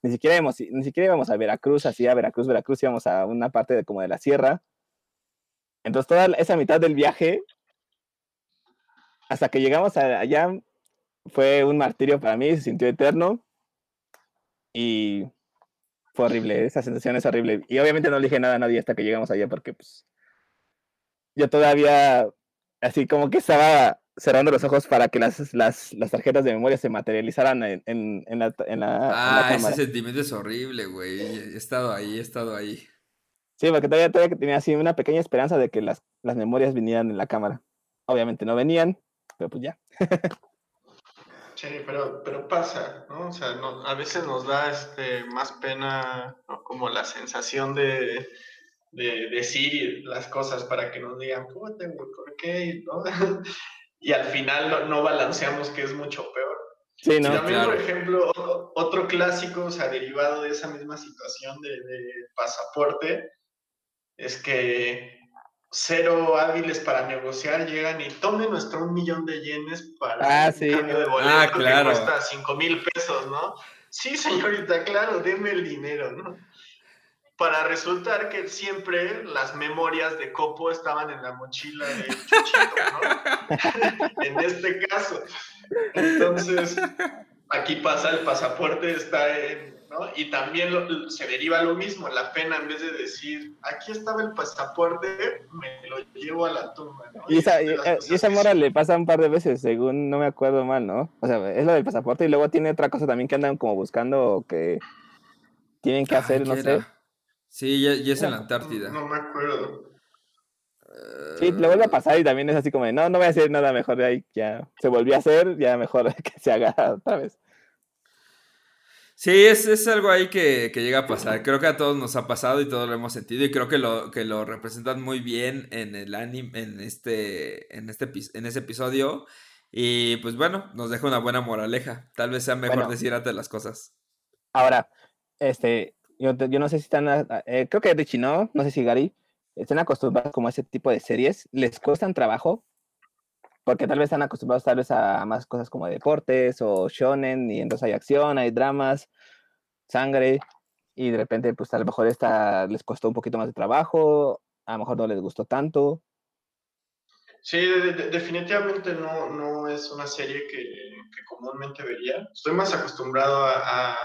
Ni siquiera, íbamos, ni siquiera íbamos a Veracruz, así a Veracruz, Veracruz, íbamos a una parte de, como de la sierra. Entonces, toda esa mitad del viaje, hasta que llegamos allá, fue un martirio para mí, se sintió eterno. Y fue horrible, esa sensación es horrible. Y obviamente no le dije nada a nadie hasta que llegamos allá, porque pues yo todavía, así como que estaba cerrando los ojos para que las, las, las tarjetas de memoria se materializaran en, en, en la, en la- en la Ah, ese sentimiento es horrible, güey. He estado ahí, he estado ahí. Sí, porque todavía, todavía tenía así una pequeña esperanza de que las, las memorias vinieran en la cámara. Obviamente no venían, pero pues ya. *laughs* Sí, pero, pero pasa, ¿no? O sea, no- a veces nos da este, más pena, ¿no? Como la sensación de, de decir las cosas para que nos digan, puta, ¿por qué? ¿No? *laughs* Y al final no, no balanceamos que es mucho peor. Sí, Y ¿no? también, por ejemplo, o- otro clásico, o sea, derivado de esa misma situación de, de pasaporte, es que cero hábiles para negociar llegan y tomen nuestro un millón de yenes para Ah, un sí, cambio de ¿no? boleto Ah, claro. que cuesta cinco mil pesos, ¿no? Sí, señorita, claro, deme el dinero, ¿no? Para resultar que siempre las memorias de Copo estaban en la mochila de Chuchito, ¿no? *laughs* en este caso. Entonces, aquí pasa el pasaporte, está en, ¿no? Y también lo- se deriva lo mismo, la pena en vez de decir, aquí estaba el pasaporte, me lo llevo a la tumba, ¿no? Y esa, y, eh, y esa mora le pasa un par de veces, según no me acuerdo mal, ¿no? O sea, es lo del pasaporte y luego tiene otra cosa también que andan como buscando o que tienen que Ay, hacer, no ¿qué sé. Sí, ya, ya es en la No, Antártida. No me acuerdo. Sí, le vuelve a pasar y también es así como de, no, no voy a hacer nada mejor de ahí, ya se volvió a hacer, ya mejor *laughs* que se haga otra vez. Sí, es, es algo ahí que, que, llega a pasar. Creo que a todos nos ha pasado y todos lo hemos sentido. Y creo que lo, que lo representan muy bien en el anime, en este, en este en ese episodio. Y pues bueno, nos deja una buena moraleja. Tal vez sea mejor decir antes las cosas. Ahora, este, yo, yo no sé si están, eh, creo que Richie no, no sé si Gary, están acostumbrados como a ese tipo de series. ¿Les cuestan trabajo? Porque tal vez están acostumbrados tal vez a más cosas como deportes o shonen y entonces hay acción, hay dramas, sangre y de repente pues a lo mejor esta les costó un poquito más de trabajo, a lo mejor no les gustó tanto. Sí, definitivamente no, no es una serie que, que, comúnmente vería. Estoy más acostumbrado a,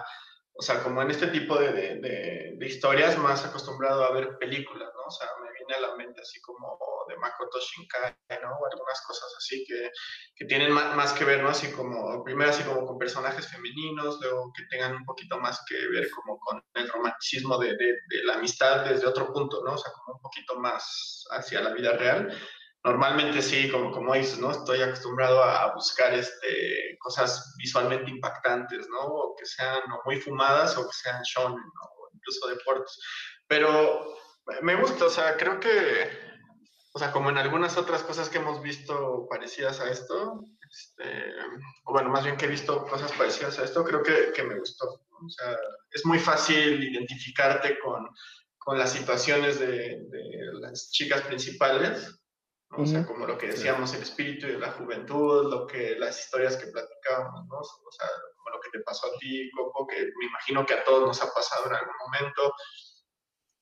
o sea, como en este tipo de, de, de, historias, más acostumbrado a ver películas, ¿no? O sea, me viene a la mente así como de Makoto Shinkai, ¿no? O algunas cosas así que, que tienen más, más, que ver, ¿no? Así como, primero así como con personajes femeninos, luego que tengan un poquito más que ver como con el romanticismo de, de la amistad desde otro punto, ¿no? O sea, como un poquito más hacia la vida real normalmente sí, como, como dices, ¿no? Estoy acostumbrado a buscar este, cosas visualmente impactantes, ¿no? O que sean muy fumadas o que sean shonen, ¿no? O incluso deportes. Pero me gusta, o sea, creo que, o sea, como en algunas otras cosas que hemos visto parecidas a esto, este, o bueno, más bien que he visto cosas parecidas a esto, creo que, que me gustó. O sea, es muy fácil identificarte con, con las situaciones de, de las chicas principales o sea, como lo que decíamos, el espíritu de la juventud, lo que, las historias que platicábamos, ¿no? O sea, como lo que te pasó a ti, Coco, que me imagino que a todos nos ha pasado en algún momento.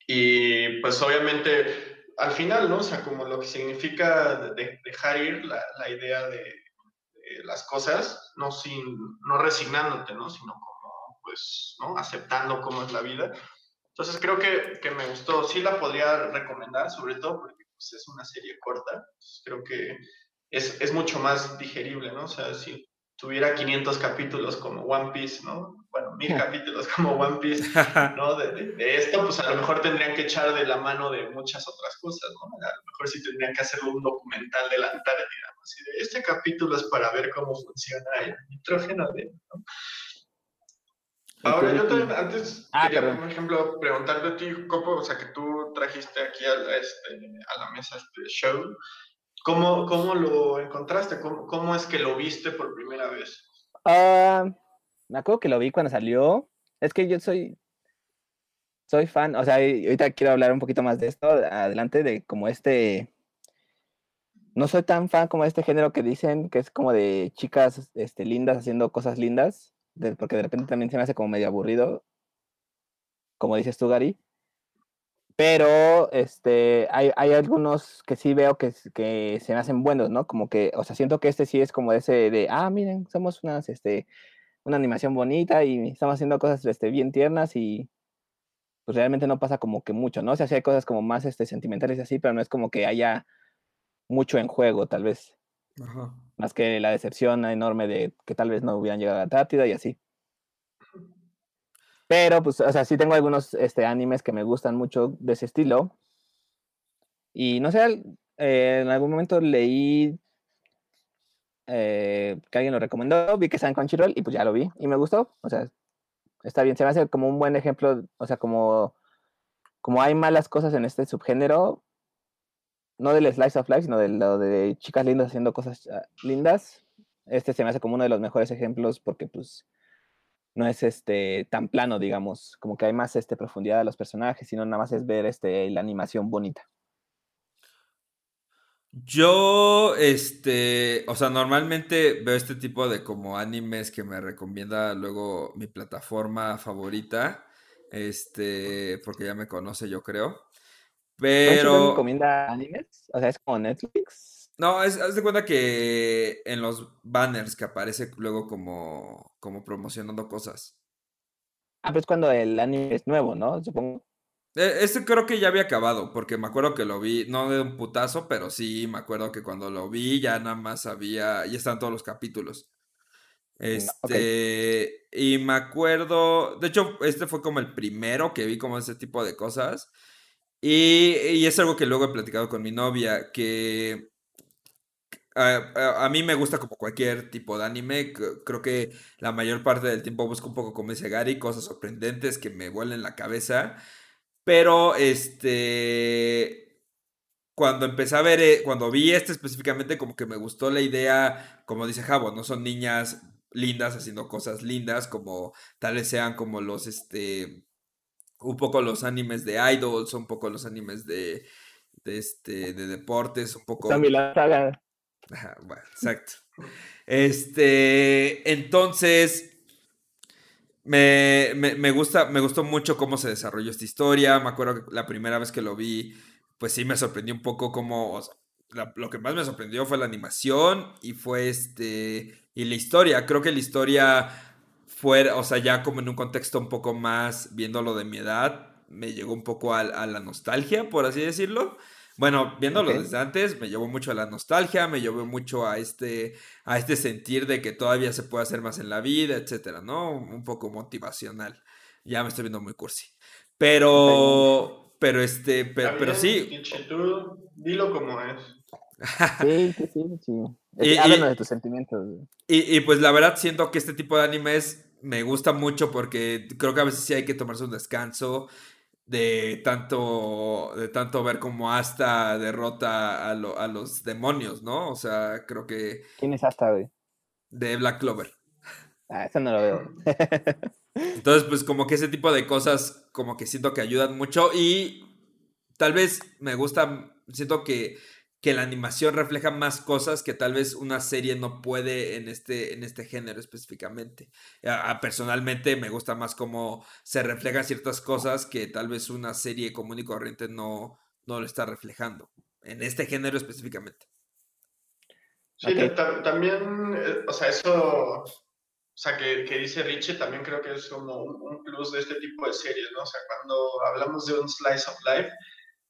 Y pues obviamente, al final, ¿no? O sea, como lo que significa de, dejar ir la, la idea de, de, las cosas, no, sin, no resignándote, ¿no? Sino como, pues, ¿no? Aceptando cómo es la vida. Entonces creo que, que me gustó, sí la podría recomendar, sobre todo porque pues, es una serie corta, creo que es, es, mucho más digerible, ¿no? O sea, si tuviera 500 capítulos como One Piece, ¿no? Bueno, mil capítulos como One Piece, *laughs* ¿no? De, de, esto, pues a lo mejor tendrían que echar de la mano de muchas otras cosas, ¿no? A lo mejor sí tendrían que hacer un documental de la Antártida, Así de, este capítulo es para ver cómo funciona el nitrógeno de, ¿no? Ahora, yo también, antes ah, quería, por ejemplo, preguntarte a ti, Copo, o sea, que tú trajiste aquí a, este, a la mesa este show, ¿cómo, cómo lo encontraste? ¿Cómo, ¿Cómo, es que lo viste por primera vez? Uh, me acuerdo que lo vi cuando salió. Es que yo soy, soy fan, o sea, ahorita quiero hablar un poquito más de esto, adelante, de como este... No soy tan fan como este género que dicen que es como de chicas este, lindas haciendo cosas lindas porque de repente también se me hace como medio aburrido, como dices tú, Gary. Pero este, hay, hay algunos que sí veo que, que se me hacen buenos, ¿no? Como que, o sea, siento que este sí es como ese de, ah, miren, somos unas, este, una animación bonita y estamos haciendo cosas este, bien tiernas y pues realmente no pasa como que mucho, ¿no? O sea, sí hay cosas como más este, sentimentales y así, pero no es como que haya mucho en juego, tal vez. Más que la decepción enorme de que tal vez no hubieran llegado a Antártida y así. Pero, pues, o sea, sí tengo algunos este, animes que me gustan mucho de ese estilo. Y no sé, eh, en algún momento leí eh, que alguien lo recomendó, vi que está en Crunchyroll y pues ya lo vi y me gustó. O sea, está bien, se me hace como un buen ejemplo, o sea, como, como hay malas cosas en este subgénero, no del slice of life, sino de lo de chicas lindas haciendo cosas ah, lindas. Este se me hace como uno de los mejores ejemplos porque pues no es este tan plano, digamos, como que hay más este profundidad de los personajes, sino nada más es ver este la animación bonita. Yo, este, o sea, normalmente veo este tipo de como animes que me recomienda luego mi plataforma favorita, este, porque ya me conoce, yo creo. Pero. recomienda animes? O sea, es como Netflix. No, es, haz de cuenta que en los banners que aparece luego como, como promocionando cosas. Ah, pues cuando el anime es nuevo, ¿no? Supongo. Este creo que ya había acabado, porque me acuerdo que lo vi, no de un putazo, pero sí me acuerdo que cuando lo vi ya nada más había, ya están todos los capítulos. Este, y me acuerdo, de hecho, este fue como el primero que vi como ese tipo de cosas. Y, es algo que luego he platicado con mi novia, que a, mí me gusta como cualquier tipo de anime. Creo que la mayor parte del tiempo busco un poco, como dice Gary, cosas sorprendentes que me vuelen la cabeza. Pero este. Cuando empecé a ver, eh, cuando vi este específicamente, como que me gustó la idea, como dice Javo, no son niñas lindas haciendo cosas lindas, como tal vez sean como los, este, un poco los animes de idols, un poco los animes de, de este, de deportes, un poco... También la saga. bueno, exacto. Este, entonces, me, me, gusta, me gustó mucho cómo se desarrolló esta historia. Me acuerdo que la primera vez que lo vi, pues sí me sorprendió un poco cómo, lo que más me sorprendió fue la animación y fue este, y la historia. Creo que la historia fue, o sea, ya como en un contexto un poco más, viéndolo de mi edad, me llegó un poco a la nostalgia, por así decirlo. Bueno, viéndolo desde antes, me llevó mucho a la nostalgia, me llevó mucho a este, a este sentir de que todavía se puede hacer más en la vida, etcétera, ¿no? Un poco motivacional. Ya me estoy viendo muy cursi. Pero, pero este, pero, sí. dilo como es. *laughs* sí, sí, sí, sí. Y, Háblanos de tus sentimientos. Y, y pues la verdad siento que este tipo de animes me gusta mucho porque creo que a veces sí hay que tomarse un descanso de tanto, de tanto ver cómo Asta derrota a, a los demonios, ¿no? O sea, creo que... ¿Quién es Asta, güey? De Black Clover. Ah, eso no lo veo. *laughs* Entonces, pues como que ese tipo de cosas como que siento que ayudan mucho y tal vez me gusta, siento que que la animación refleja más cosas que tal vez una serie no puede en este, en este género específicamente. personalmente me gusta más cómo se reflejan ciertas cosas que tal vez una serie común y corriente no, no lo está reflejando, en este género específicamente. Sí, también, eh, o sea, eso, o sea, que, dice Richie, también creo que es como un, un, plus de este tipo de series, ¿no? O sea, cuando hablamos de un slice of life,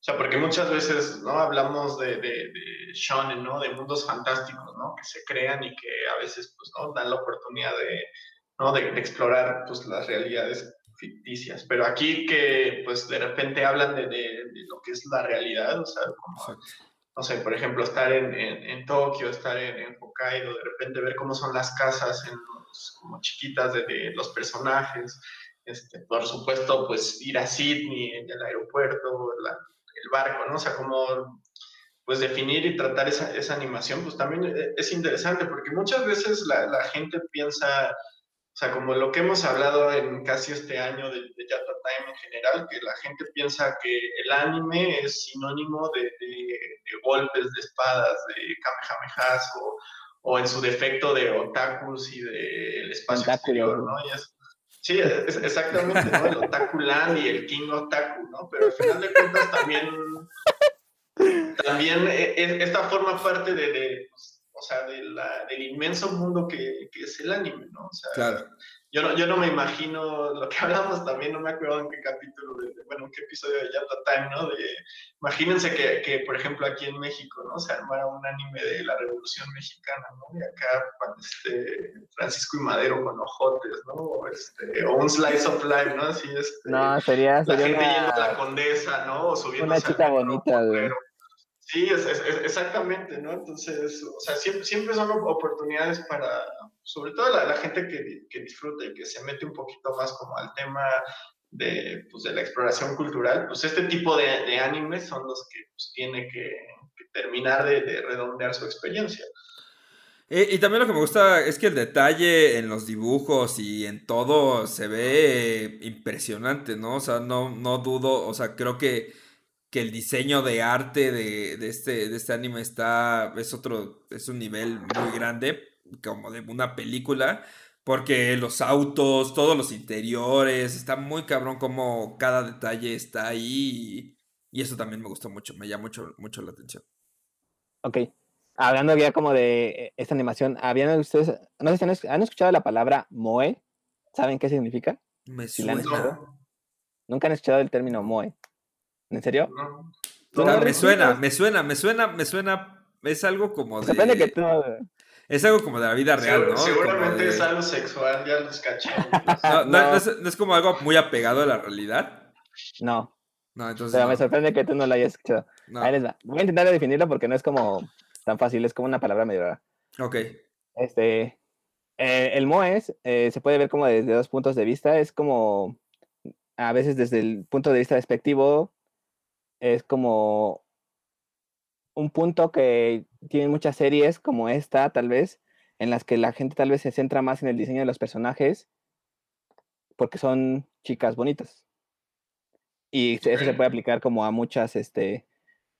sea, porque muchas veces, ¿no? Hablamos de, de, de shonen, ¿no? De mundos fantásticos, ¿no? Que se crean y que a veces, pues, ¿no? Dan la oportunidad de, ¿no? De, explorar, pues, las realidades ficticias. Pero aquí que, pues, de repente hablan de, lo que es la realidad, o sea, como, no sé, por ejemplo, estar en, en, Tokio, estar en, Hokkaido, de repente ver cómo son las casas en como chiquitas de, los personajes, este, por supuesto, pues ir a Sydney, en el aeropuerto, la, el barco, ¿no? O sea, como pues definir y tratar esa, esa, animación, pues también e, es interesante, porque muchas veces la, la, gente piensa, o sea, como lo que hemos hablado en casi este año de, de Yata Time en general, que la gente piensa que el anime es sinónimo de, de, golpes de espadas, de kamehamehas, o, o, en su defecto de otakus y del espacio exterior, ¿no? Y es, Sí, exactamente, ¿no? El Otaku Land y el King Otaku, ¿no? Pero al final de cuentas también, también e, e, esta forma parte de, pues, o sea, de la, del inmenso mundo que, que, es el anime, ¿no? O sea, claro yo no, yo no me imagino lo que hablamos también, no me acuerdo en qué capítulo, de, bueno, en qué episodio de Yata Time, ¿no? De, imagínense que, que, por ejemplo, aquí en México, ¿no? Se armara un anime de la Revolución Mexicana, ¿no? Y acá, este, Francisco y Madero con ojotes, ¿no? O, este, o un slice of life, ¿no? Así, es. Este, no, sería, la gente yendo a la condesa, ¿no? O subiendo Una chica bonita, güey. Sí, es, exactamente, ¿no? Entonces, o sea, siempre, siempre son oportunidades para, sobre todo la, gente que, que, disfruta y que se mete un poquito más como al tema de, pues, de la exploración cultural, pues este tipo de, de animes son los que pues, tiene que, terminar de, de, redondear su experiencia. Y, y, también lo que me gusta es que el detalle en los dibujos y en todo se ve impresionante, ¿no? O sea, no, no dudo, o sea, creo que que el diseño de arte de, de, este, de este anime está, es otro, es un nivel muy grande, como de una película, porque los autos, todos los interiores, está muy cabrón como cada detalle está ahí y, eso también me gustó mucho, me llama mucho, mucho la atención. Ok, hablando ya como de esta animación, ¿habían ustedes, no sé si han, escuchado la palabra Moe? ¿Saben qué significa? Me suena. Nunca han escuchado el término Moe. ¿En serio? No. me suena, me suena, me suena, me suena. Es algo como de. Depende que tú. Es algo como de la vida real, ¿no? Seguramente es algo sexual, ya los caché. *laughs* No, no, es, como algo muy apegado a la realidad. No. No, entonces. Pero me sorprende que tú no lo hayas escuchado. Ahí les va. Voy a intentar definirlo porque no es como tan fácil, es como una palabra medio rara. Ok. Este, eh, el Moe eh, se puede ver como desde dos puntos de vista, es como, a veces desde el punto de vista despectivo, es como un punto que tiene muchas series como esta, tal vez, en las que la gente tal vez se centra más en el diseño de los personajes porque son chicas bonitas. Y eso se puede aplicar como a muchas, este,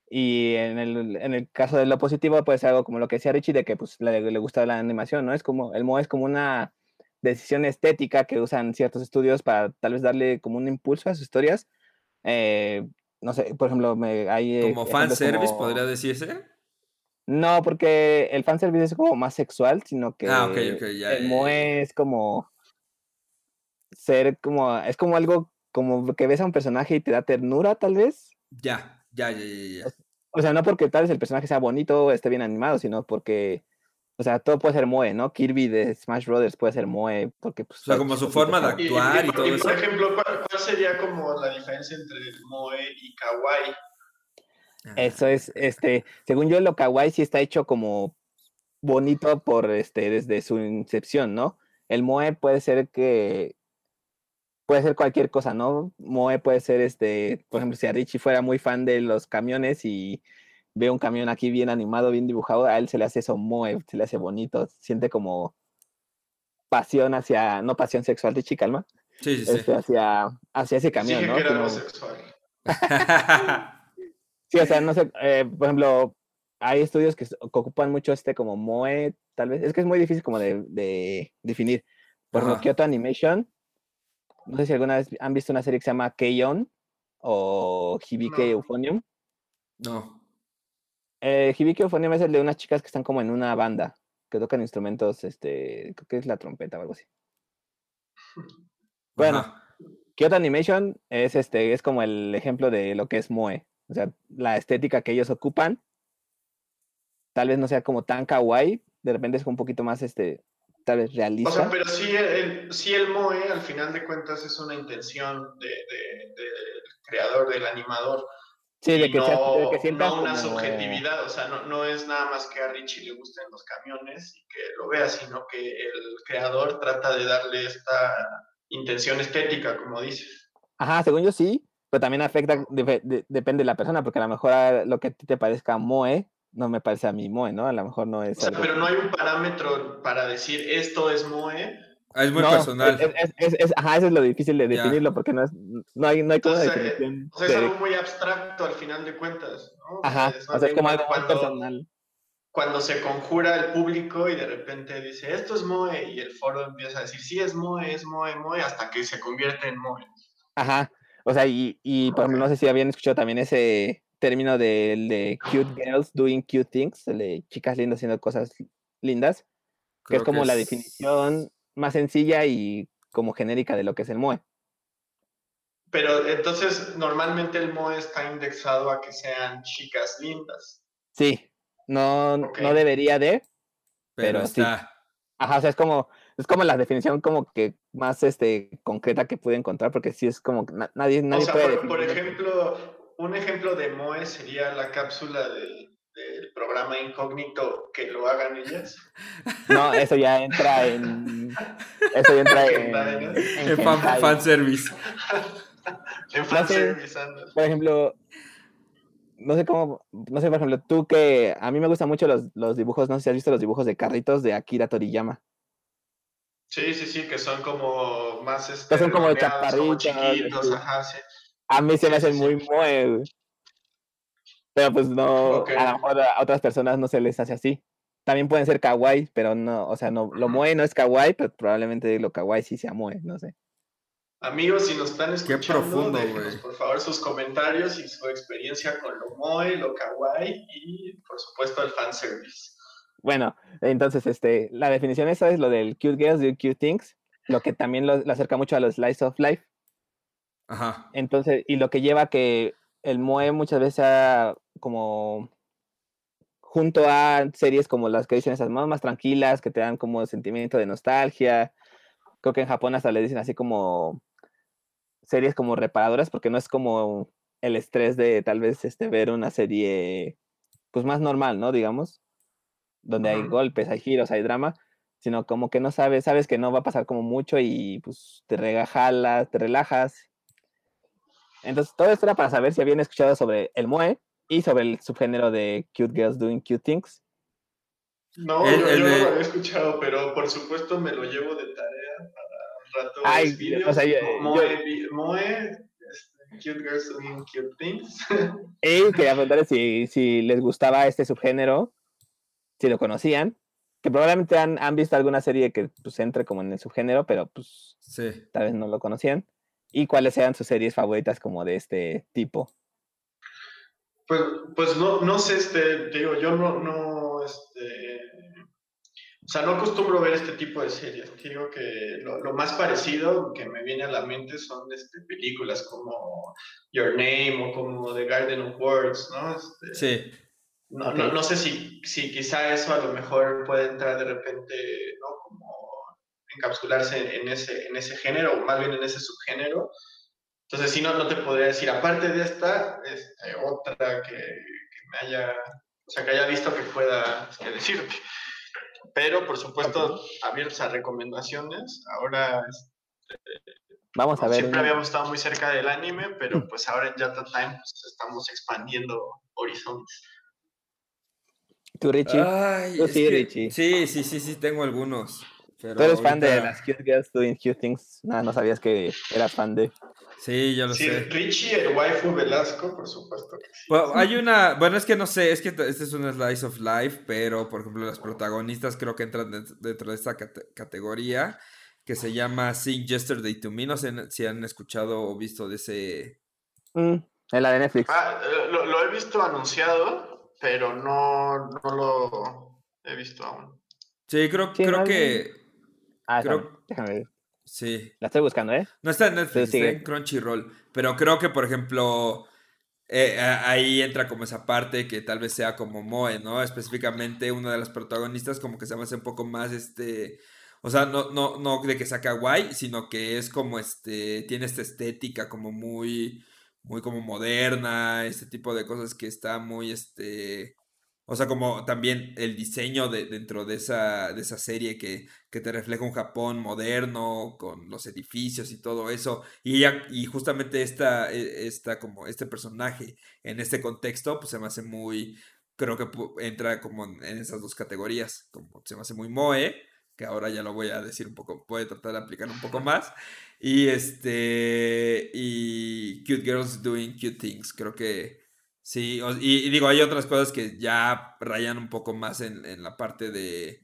y en el, en el caso de lo positivo, puede ser algo como lo que decía Richie, de que pues le, le gusta la animación, ¿no? Es como, el Mo es como una decisión estética que usan ciertos estudios para tal vez darle como un impulso a sus historias. Eh, no sé, por ejemplo, me, hay... ¿Como ejemplos fanservice como- podría decirse? No, porque el fanservice es como más sexual, sino que Ah, ok, ok, ya, el ya, Moe es como ser como, es como algo como que ves a un personaje y te da ternura, tal vez. Ya, ya, ya, ya, ya. O sea, no porque tal vez el personaje sea bonito o esté bien animado, sino porque, o sea, todo puede ser Moe, ¿no? Kirby de Smash Brothers puede ser Moe, porque pues... O sea, como su forma de y- actuar y y- todo y, eso. por ejemplo, ¿cuál, cuál sería como la diferencia entre Moe y Kawaii? Eso es, este, según yo, lo kawaii sí está hecho como bonito por, este, desde su incepción, ¿no? El moe puede ser que, puede ser cualquier cosa, ¿no? Moe puede ser, este, por ejemplo, si a Richie fuera muy fan de los camiones y ve un camión aquí bien animado, bien dibujado, a él se le hace eso moe, se le hace bonito, siente como pasión hacia, no pasión sexual, Richie, calma, Sí, sí, sí. este, hacia, hacia ese camión, ¿no? que era homosexual. *laughs* Sí, o sea, no sé, eh, por ejemplo, hay estudios que, ocupan mucho este como Moe, tal vez, es que es muy difícil como de, de definir. Por ejemplo. Kyoto Animation, no sé si alguna vez han visto una serie que se llama Keion o Hibike No. Euphonium. no. Eh, Hibike Euphonium es el de unas chicas que están como en una banda, que tocan instrumentos, este, creo que es la trompeta o algo así. *laughs* Bueno, Ajá. Kyoto Animation es este, es como el ejemplo de lo que es Moe. O sea, la estética que ellos ocupan, tal vez no sea como tan kawaii, de repente es un poquito más este, tal vez O realista. sea, pero sí el, sí el Moe, al final de cuentas, es una intención de- de- del creador, del animador. Sí, de que, sea- de no, que sientas no una como- subjetividad, o sea, no, no es nada más que a Richie le gusten los camiones y que lo vea, sino que el creador trata de darle esta intención estética, como dices. Ajá, según yo sí, pero también afecta, de- depende de la persona, porque a lo mejor lo que a ti te parezca Moe, no me parece a mí Moe, ¿no? A lo mejor no es O sea, algo- pero no hay un parámetro para decir esto es Moe. Ah, es muy No, personal. es- es- es- es- ajá, eso es lo difícil de Ya. definirlo, porque no, es, no hay, no hay como Entonces, eh, definición. O sea, es de- algo muy abstracto al final de cuentas. ¿no? Ajá, Es o sea, es como algo muy cuando, personal. cuando se conjura el público y de repente dice, esto es Moe, y el foro empieza a decir, sí, es Moe, es Moe, Moe, hasta que se convierte en Moe. Ajá. O sea, y, y por ejemplo, no sé si habían escuchado también ese término del de cute girls doing cute things, de chicas lindas haciendo cosas lindas, que Creo es como la es- definición más sencilla y como genérica de lo que es el MOE. Pero entonces, normalmente el Moe está indexado a que sean chicas lindas. Sí, no, no debería de, Pero, pero sí. está. ajá, o sea, es como, es como la definición como que más este concreta que pude encontrar, porque sí es como que na- nadie, O nadie sea, puede por, por ejemplo, un ejemplo de Moe sería la cápsula del, del programa incógnito que lo hagan ellas. No, eso ya entra en. Eso ya entra *laughs* en. ¿no? en En fan, hentai. fanservice. *laughs* En No sé. Por ejemplo, no sé cómo. No sé, por ejemplo, tú que. A mí me gustan mucho los, los dibujos. No sé si has visto los dibujos de carritos de Akira Toriyama. Sí, sí, sí, que son como más este, Que son como chaparritos, chiquitos, sí. ajá, sí. A mí se me sí, hacen muy sí. moe. Pero pues no. A lo mejor a otras personas no se les hace así. También pueden ser kawaii, pero no. O sea, no, lo moe no es kawaii, pero probablemente lo kawaii sí sea moe, no sé. Amigos, si nos están escuchando, profundo, déjenos, güey. por favor sus comentarios y su experiencia con lo moe, lo kawaii y, por supuesto, el fanservice. Bueno, entonces, este, la definición esa es lo del cute girls do cute things, lo que también lo, lo acerca mucho a los slice of life. Ajá. Entonces, y lo que lleva a que el Moe muchas veces sea como junto a series como las que dicen esas más, más tranquilas, que te dan como sentimiento de nostalgia. Creo que en Japón hasta le dicen así como series como reparadoras, porque no es como el estrés de tal vez este, ver una serie pues más normal, ¿no? Digamos. donde hay golpes, hay giros, hay drama, sino como que no sabes, sabes que no va a pasar como mucho y pues te regajalas, te relajas. Entonces, todo esto era para saber si habían escuchado sobre el Moe y sobre el subgénero de Cute Girls Doing Cute Things. No, El- yo, el yo no lo había escuchado, pero por supuesto me lo llevo de tarea para un rato Ay, los vídeos. o sea, yo- Moe, yo- Moe, este, cute girls doing cute things. *laughs* Y quería preguntarles si, si les gustaba este subgénero, si lo conocían, que probablemente han, han visto alguna serie que pues entre como en el subgénero, pero pues Sí. tal vez no lo conocían. Y cuáles eran sus series favoritas como de este tipo. Pues, pues no, no sé, este, te digo, yo no, no, este, o sea, no acostumbro ver este tipo de series. Te digo que lo, lo más parecido que me viene a la mente son este, películas como Your Name o como The Garden of Words, ¿no? Este, Sí. No, Ok. no, no sé si, si quizá eso a lo mejor puede entrar de repente, ¿no? Como encapsularse en ese, en ese género, o más bien en ese subgénero. Entonces, si no, no te podría decir, aparte de esta, este, otra que, que me haya, o sea, que haya visto que pueda este, decirte. Pero, por supuesto, abiertos a recomendaciones. Ahora, Vamos a ver. siempre habíamos estado muy cerca del anime, pero pues ahora en Yata Time pues, estamos expandiendo horizontes. Tú, Richie. Ay, Tú sí, que- Richie. sí, sí, sí, sí, tengo algunos. Pero Tú eres fan de las Cute Girls Doing Cute Things. Nada, no sabías que eras fan de. Sí, yo lo Sí, sé. Richie, el waifu Velasco, por supuesto que sí. Bueno, hay una, bueno, es que no sé, es que este es un slice of life, pero por ejemplo las protagonistas creo que entran dent- dentro de esta cate- categoría que se llama Sing Yesterday to Me, no sé si han escuchado o visto de ese... Mm, en la de Netflix. Ah, eh, lo, lo he visto anunciado, pero no, no lo he visto aún. Sí, creo, Sí, creo no, que... ah, creo- déjame- ver. Sí. La estoy buscando, ¿eh? No está en Netflix, sigue. está en Crunchyroll. Pero creo que, por ejemplo, eh, ahí entra como esa parte que tal vez sea como Moe, ¿no? Específicamente una de las protagonistas como que se hace un poco más este... O sea, no, no, no de que saca guay, sino que es como este... Tiene esta estética como muy... Muy como moderna, este tipo de cosas que está muy este... O sea, como también el diseño de, dentro de esa, de esa serie que, que te refleja un Japón moderno, con los edificios y todo eso. Y ella, y justamente esta, e- esta, como este personaje en este contexto, pues se me hace muy, creo que entra como en esas dos categorías. Como se me hace muy moe, que ahora ya lo voy a decir un poco, voy a tratar de aplicar un poco más. Y este, y Cute Girls Doing Cute Things, creo que Sí, y, y digo, hay otras cosas que ya rayan un poco más en, en la parte de,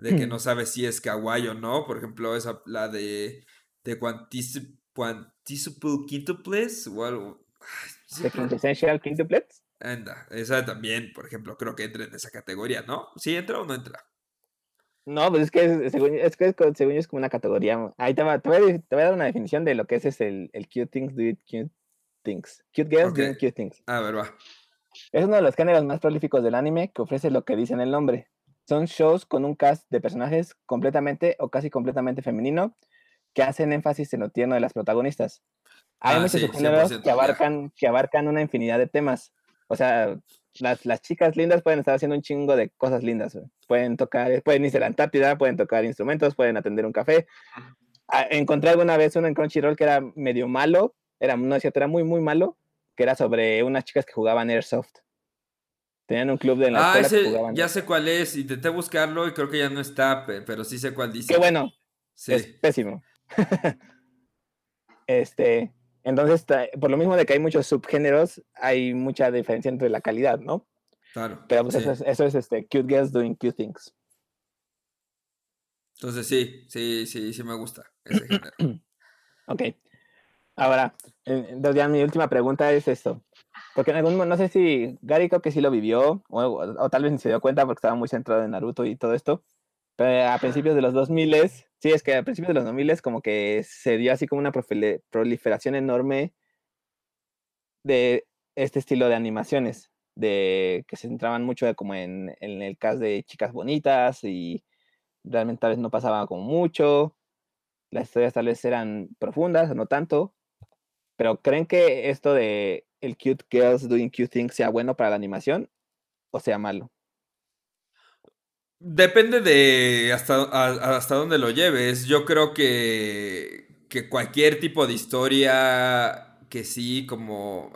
de que no *clears throat* sabes si es kawaii o no. Por ejemplo, esa, la de, de Quantis- Quantisuple Quintuples o algo. Ay, sí, The Quintessential Quintuplets. Anda, esa también, por ejemplo, creo que entra en esa categoría, ¿no? ¿Sí entra o no entra? No, pues es que es- según, es que es según yo es como una categoría. Ahí te, va- te, voy a, de- te voy a dar una definición de lo que es, es el, el cute things do it cute things. Cute girls doing cute things. A ver, va. Es uno de los géneros más prolíficos del anime que ofrece lo que dice en el nombre. Son shows con un cast de personajes completamente o casi completamente femenino que hacen énfasis en lo tierno de las protagonistas. Hay Ah, muchos sí, subgéneros 100%, que ya. abarcan, que abarcan una infinidad de temas. O sea, las, las chicas lindas pueden estar haciendo un chingo de cosas lindas. Pueden tocar, pueden irse a la Antártida, pueden tocar instrumentos, pueden atender un café. Ah, Encontré alguna vez uno en Crunchyroll que era medio malo, era, no es cierto, era muy, muy malo, que era sobre unas chicas que jugaban Airsoft. Tenían un club de la Ah, escuela que ese, jugaban. ya sé cuál es. Intenté buscarlo y creo que ya no está, pe- pero sí sé cuál dice. Qué bueno, Sí, es pésimo. *laughs* este, entonces, por lo mismo de que hay muchos subgéneros, hay mucha diferencia entre la calidad, ¿no? claro. Pero pues sí. eso es, eso es este, cute girls doing cute things. Entonces sí, sí, sí, sí me gusta ese *clears throat* género. Ok. Ahora, ya mi última pregunta es esto. Porque en algún momento, no sé si Gary creo que sí lo vivió, o, o tal vez ni se dio cuenta porque estaba muy centrado en Naruto y todo esto. Pero a principios de los 2000, sí, es que a principios de los 2000 como que se dio así como una proliferación enorme de este estilo de animaciones, de que se centraban mucho como en, en el cast de chicas bonitas y realmente tal vez no pasaba como mucho las historias tal vez eran profundas o no tanto, pero ¿creen que esto de el cute girls doing cute things sea bueno para la animación o sea malo? Depende de hasta, hasta dónde lo lleves. Yo creo que, que cualquier tipo de historia que sí, como...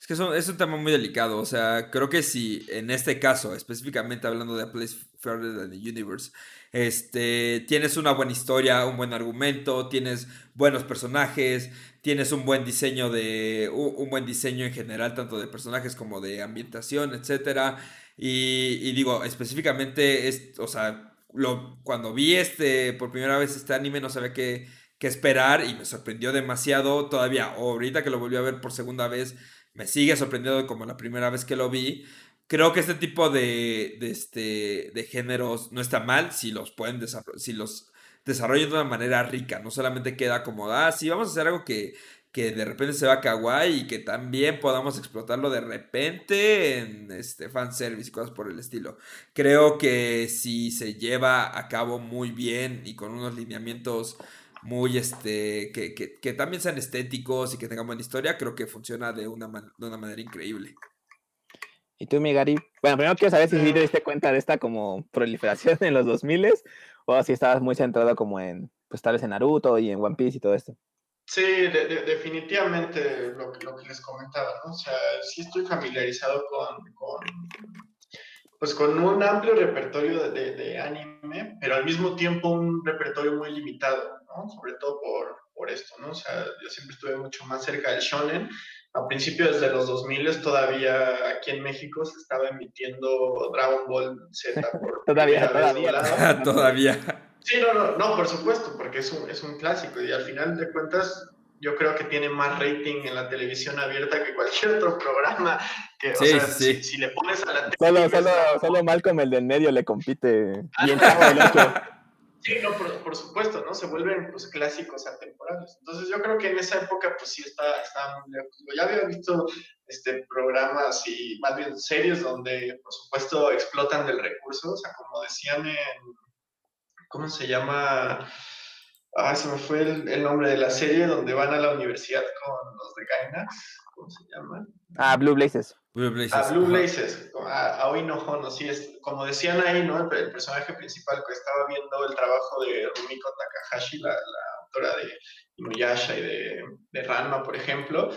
Es que es un tema muy delicado. O sea, creo que si en este caso, específicamente hablando de A Place Further Than the Universe, este, tienes una buena historia, un buen argumento, tienes buenos personajes, tienes un buen diseño de. un buen diseño en general, tanto de personajes como de ambientación, etcétera y, digo, específicamente, es, o sea, lo, cuando vi este, por primera vez este anime, no sabía qué, qué esperar y me sorprendió demasiado. Todavía, ahorita que lo volví a ver por segunda vez, me sigue sorprendiendo como la primera vez que lo vi. Creo que este tipo de, este, de géneros no está mal si los pueden si los desarrollan de una manera rica. No solamente queda como, ah, sí, vamos a hacer algo que que de repente se va a kawaii y que también podamos explotarlo de repente en este fanservice y cosas por el estilo. Creo que si se lleva a cabo muy bien y con unos lineamientos muy este que, que, también sean estéticos y que tengan buena historia, creo que funciona de una, de una manera increíble. ¿Y tú, Migari? Bueno, primero quiero saber si te diste cuenta de esta como proliferación *laughs* en los 2000 o si estabas muy centrado como en, pues tal vez en Naruto y en One Piece y todo esto. Sí, definitivamente lo, lo, que les comentaba, ¿no? O sea, sí estoy familiarizado con, con pues con un amplio repertorio de, de, anime, pero al mismo tiempo un repertorio muy limitado, ¿no? Sobre todo por, por esto, ¿no? O sea, yo siempre estuve mucho más cerca del shonen. A principios de los 2000 todavía aquí en México se estaba emitiendo Dragon Ball Z por *laughs* todavía, todavía, *laughs* todavía. Sí, no, no, no, por supuesto, porque es un, es un clásico y al final de cuentas yo creo que tiene más rating en la televisión abierta que cualquier otro programa. Que, o sea, Si, le pones a la solo, solo, solo Malcolm el del medio le compite. Bien *laughs* Sí, no, por, supuesto, ¿no? Se vuelven pues, clásicos atemporales. Entonces yo creo que en esa época pues sí está, está muy lejos. ya había visto este, programas y más bien series donde por supuesto explotan del recurso, o sea, como decían en ¿cómo se llama? Ah, se me fue el, nombre de la serie donde van a la universidad con los de Gainax. ¿Cómo se llama? Ah, Blue Blazes. Blue Blazes. Ah, Blue Blazes. A, a no Hono, sí, es, como decían ahí, ¿no? El, personaje principal que estaba viendo el trabajo de Rumiko Takahashi, la, autora de Inuyasha y de, de Ranma, por ejemplo,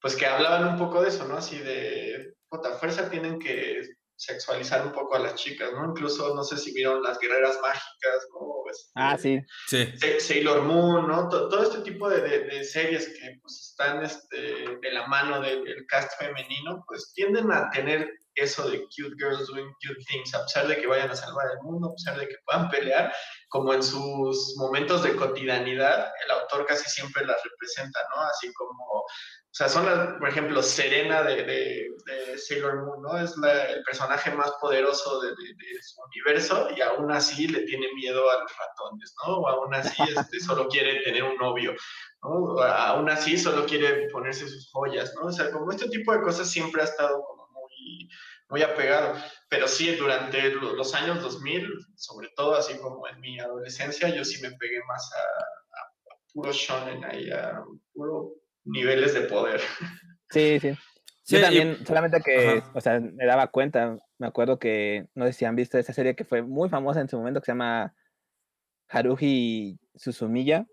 pues que hablaban un poco de eso, ¿no? Así de, puta, fuerza tienen que sexualizar un poco a las chicas, ¿no? Incluso, no sé si vieron Las Guerreras Mágicas, o este, ah, sí. sí. Sailor Moon, ¿no? Todo, este tipo de, de, series que pues, están este, de la mano del cast femenino, pues tienden a tener eso de cute girls doing cute things, a pesar de que vayan a salvar el mundo, a pesar de que puedan pelear, como en sus momentos de cotidianidad, el autor casi siempre las representa, ¿no? Así como o sea, son, las, por ejemplo, Serena de, de, Sailor Moon, ¿no? Es el personaje más poderoso de, su universo y aún así le tiene miedo a los ratones, ¿no? O aún así este, solo quiere tener un novio, ¿no? O aún así solo quiere ponerse sus joyas, ¿no? O sea, como este tipo de cosas siempre ha estado como muy, muy apegado. Pero sí, durante los años 2000, sobre todo así como en mi adolescencia, yo sí me pegué más a, a puro shonen ahí, a puro niveles de poder. Sí, sí. Yo también, solamente que, o sea, me daba cuenta, me acuerdo que, no sé si han visto esa serie que fue muy famosa en su momento, que se llama Haruhi Suzumiya,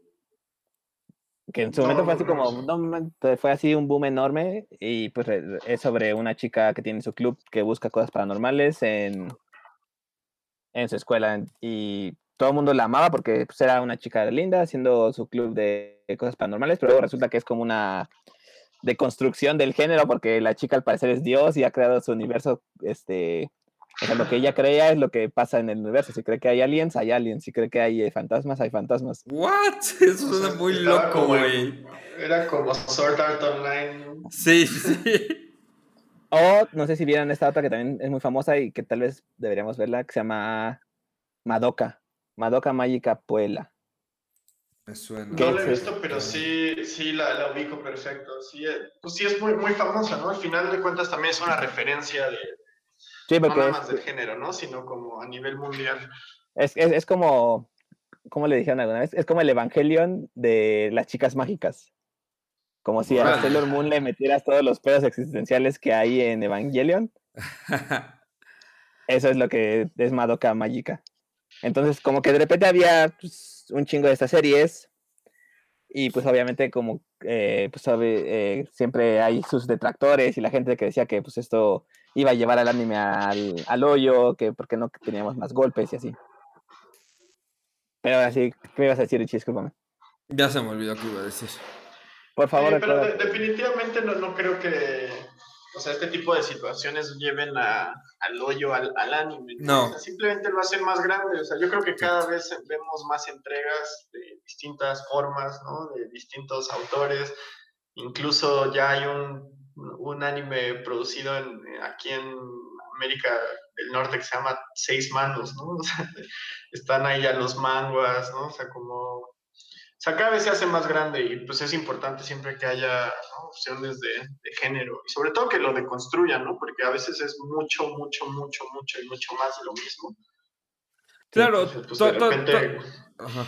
que en su momento fue así como, fue así un boom enorme, y pues es sobre una chica que tiene su club que busca cosas paranormales en, en su escuela, y todo el mundo la amaba porque pues, era una chica linda haciendo su club de cosas paranormales, pero luego resulta que es como una deconstrucción del género porque la chica al parecer es Dios y ha creado su universo, este, o sea, lo que ella creía es lo que pasa en el universo. Si cree que hay aliens, hay aliens. Si cree que hay fantasmas, hay fantasmas. What? *laughs* Eso suena muy loco, güey. Era como Sword Art Online. Sí, sí. O no sé si vieron esta otra que también es muy famosa y que tal vez deberíamos verla, que se llama Madoka. Madoka Mágica Puela. Me suena. No la he visto, pero sí, sí la, la ubico perfecto. Sí, eh, pues sí es muy, muy famosa, ¿no? Al final de cuentas también es una referencia de, sí, no nada más del género, ¿no? Sino como a nivel mundial. Es, es, es como, ¿cómo le dijeron alguna vez? Es como el Evangelion de las chicas mágicas. Como si a Sailor Moon le metieras todos los pedos existenciales que hay en Evangelion. *laughs* Eso es lo que es Madoka Magica. Entonces, como que de repente había pues, un chingo de estas series. Y pues obviamente como eh, pues sabe, eh, siempre hay sus detractores y la gente que decía que pues esto iba a llevar al anime al, al hoyo, que porque no teníamos más golpes y así. Pero así, ¿qué ibas a decir, Richie? Discúlpame. Ya se me olvidó qué iba a decir. Por favor, Sí, pero de- definitivamente no, no creo que, o sea, este tipo de situaciones lleven a- al hoyo, al, al anime. No. O sea, simplemente lo hacen más grande. O sea, yo creo que cada vez vemos más entregas de distintas formas, ¿no? De distintos autores. Incluso ya hay un, un anime producido en, aquí en América del Norte que se llama Seis Manos, ¿no? *laughs* O sea, están ahí ya los manguas, ¿no? O sea, como o sea, cada vez se hace más grande y pues es importante siempre que haya ¿no? opciones de, de género y sobre todo que lo deconstruyan, ¿no? Porque a veces es mucho, mucho, mucho, mucho y mucho más de lo mismo. Claro, Entonces, pues, de repente, Ajá.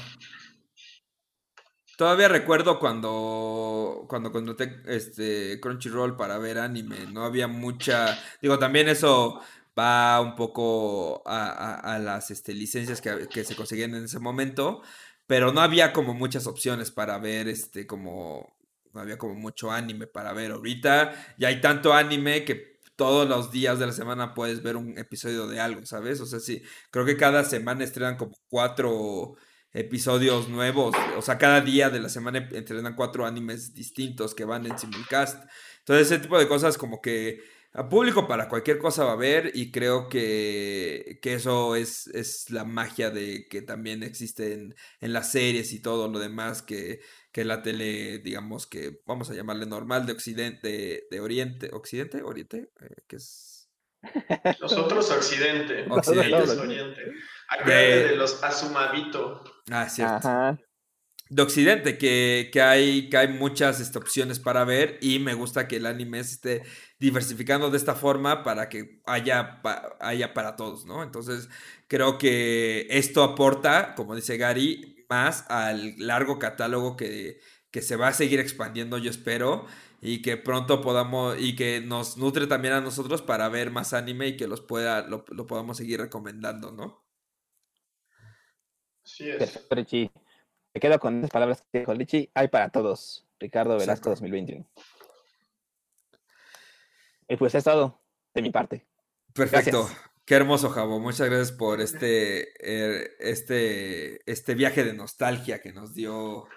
Todavía recuerdo cuando, cuando contraté este Crunchyroll para ver anime, no había mucha, digo, también eso va un poco a, a- a las este, licencias que, que se conseguían en ese momento, pero no había como muchas opciones para ver, este, como, no había como mucho anime para ver. Ahorita ya hay tanto anime que todos los días de la semana puedes ver un episodio de algo, ¿sabes? O sea, sí, creo que cada semana estrenan como cuatro episodios nuevos, o sea, cada día de la semana entrenan cuatro animes distintos que van en simulcast. Entonces, ese tipo de cosas como que a público para cualquier cosa va a haber y creo que, que eso es, es la magia de que también existe en, en las series y todo lo demás que, que la tele, digamos que vamos a llamarle normal de Occidente, de, de Oriente, Occidente, Oriente, eh, que es nosotros Occidente, *laughs* Occidente. ellos Oriente. De- de los Asumabito. Ah, cierto. Ajá. de Occidente, que, que hay, que hay muchas este, opciones para ver y me gusta que el anime se esté diversificando de esta forma para que haya, pa- haya para todos, ¿no? Entonces creo que esto aporta, como dice Gary, más al largo catálogo que, que se va a seguir expandiendo, yo espero, y que pronto podamos, y que nos nutre también a nosotros para ver más anime y que los pueda, lo, lo podamos seguir recomendando, ¿no? Así es. Perfecto, Richie. Me quedo con esas palabras que dijo Richie. Hay para todos. Ricardo Velasco Exacto. 2021. Y pues es todo de mi parte. Perfecto. Gracias. Qué hermoso, Javo. Muchas gracias por este, eh, este, este viaje de nostalgia que nos dio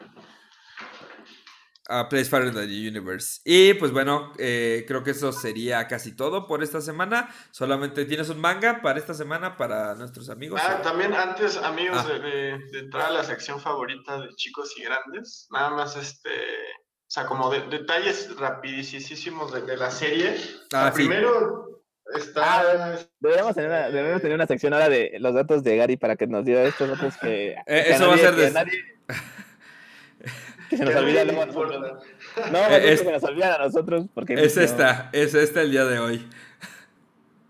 a Place Fire the Universe. Y pues bueno, eh, creo que eso sería casi todo por esta semana. Solamente tienes un manga para esta semana para nuestros amigos. Ah, ¿O? también antes, amigos, Ah. de, de- de entrar a la sección favorita de chicos y grandes, nada más este, o sea, como de- detalles rapidísimos de, de la serie. Sea, Ah, sí. Primero está... Deberíamos tener, una, deberíamos tener una sección ahora de los datos de Gary para que nos diga estos datos que. que Eh, eso va a nadie- ser que de- nadie- *laughs* *laughs* que se nos olvida no luego a importa. nosotros. *laughs* No, Eh, más bien es- que se nos olvida a nosotros porque. Es no- esta, es esta el día de hoy.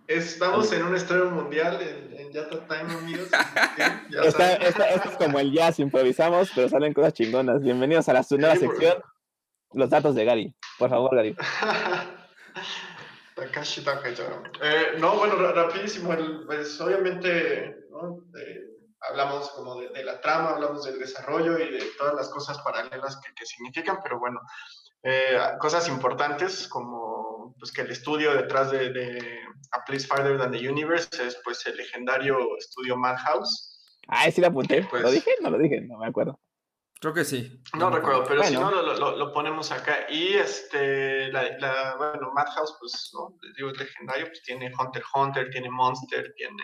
Estamos en un estreno mundial en, en Yata Time, amigos. *laughs* Ya Esta, saben. esta- esto es como el jazz, improvisamos, pero salen cosas chingonas. Bienvenidos a la su nueva Sí, sección, los datos de Gary. Por favor, Gary. Takashi Takayo. Eh, no, bueno, ra- rapidísimo. el- pues obviamente ¿no? De- hablamos como de, de la trama, hablamos del desarrollo y de todas las cosas paralelas que, que significan, pero bueno, eh, cosas importantes como pues que el estudio detrás de, de A Place Farther Than the Universe es pues el legendario estudio Madhouse. Ay, sí lo apunté. Pues- ¿Lo dije? No lo dije, no me acuerdo. Creo que sí. No me recuerdo, pero si Bueno. no, lo, lo- lo ponemos acá. Y este, la, la- bueno, Madhouse, pues, ¿no? Les digo, es legendario, pues tiene Hunter x Hunter, tiene Monster, tiene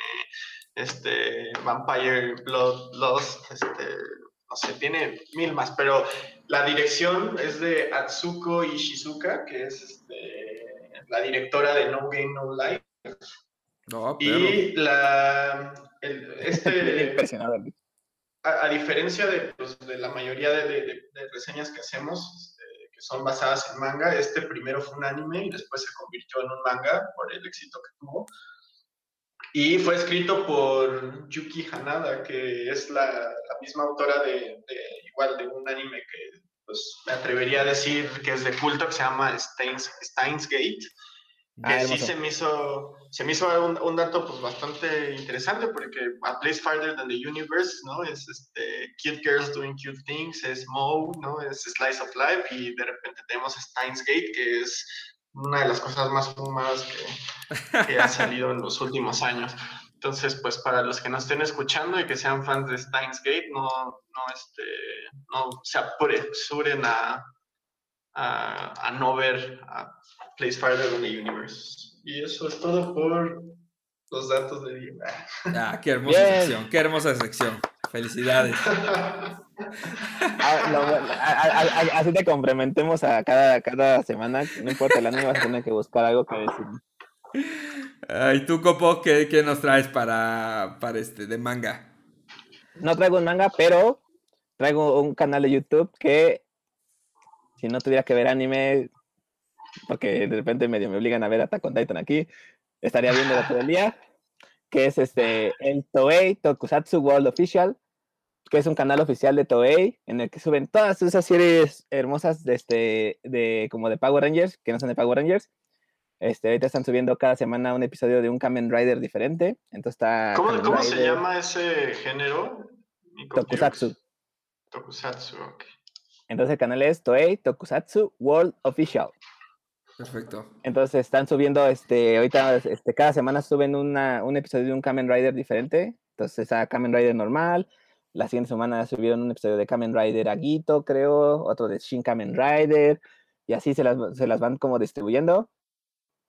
este, Vampire Blood Lost, este, no sé, tiene mil más, pero la dirección es de Atsuko Ishizuka, que es este, la directora de No Game No Life. No, perro. Y la, el- este, *laughs* a, a diferencia de, pues, de la mayoría de, de- de- de reseñas que hacemos, este, que son basadas en manga, este primero fue un anime y después se convirtió en un manga por el éxito que tuvo. Y fue escrito por Yuki Hanada, que es la, la misma autora de, de- igual de un anime que pues, me atrevería a decir que es de culto, que se llama Steins, Steins Gate. Que sí se me hizo, se me hizo un, dato pues bastante interesante porque A Place Farther Than the Universe, ¿no? Es este, Cute Girls Doing Cute Things, es Moe, ¿no? Es Slice of Life y de repente tenemos Steins Gate, que es una de las cosas más fumadas que, que ha salido en los últimos años. Entonces, pues para los que nos estén escuchando y que sean fans de Steins Gate, no, no, este, no se apresuren a, a, a no ver a Place Farther Than the Universe. Y eso es todo por los datos de día. Ah, qué hermosa sección, qué hermosa sección. Felicidades. Ah, así te complementemos a cada, cada semana. No importa el año, vas a tener que buscar algo que decir. ¿Y tú, Copo, qué, qué nos traes para, para este de manga? No traigo un manga, pero traigo un canal de YouTube que si no tuviera que ver anime, porque de repente medio me obligan a ver Attack on Titan aquí, estaría viendo todo el día, que es este el Toei Tokusatsu World Official, que es un canal oficial de Toei en el que suben todas esas series hermosas de este de como de Power Rangers, que no son de Power Rangers. Este, ahorita están subiendo cada semana un episodio de un Kamen Rider diferente. Entonces está. ¿Cómo, ¿cómo se llama ese género? Tokusatsu. Tokusatsu, ok. Entonces el canal es Toei Tokusatsu World Official. Perfecto. Entonces están subiendo, este, ahorita, este, cada semana suben una, un episodio de un Kamen Rider diferente. Entonces está Kamen Rider normal. La siguiente semana subieron un episodio de Kamen Rider Aguito, creo. Otro de Shin Kamen Rider. Y así se las, se las van como distribuyendo.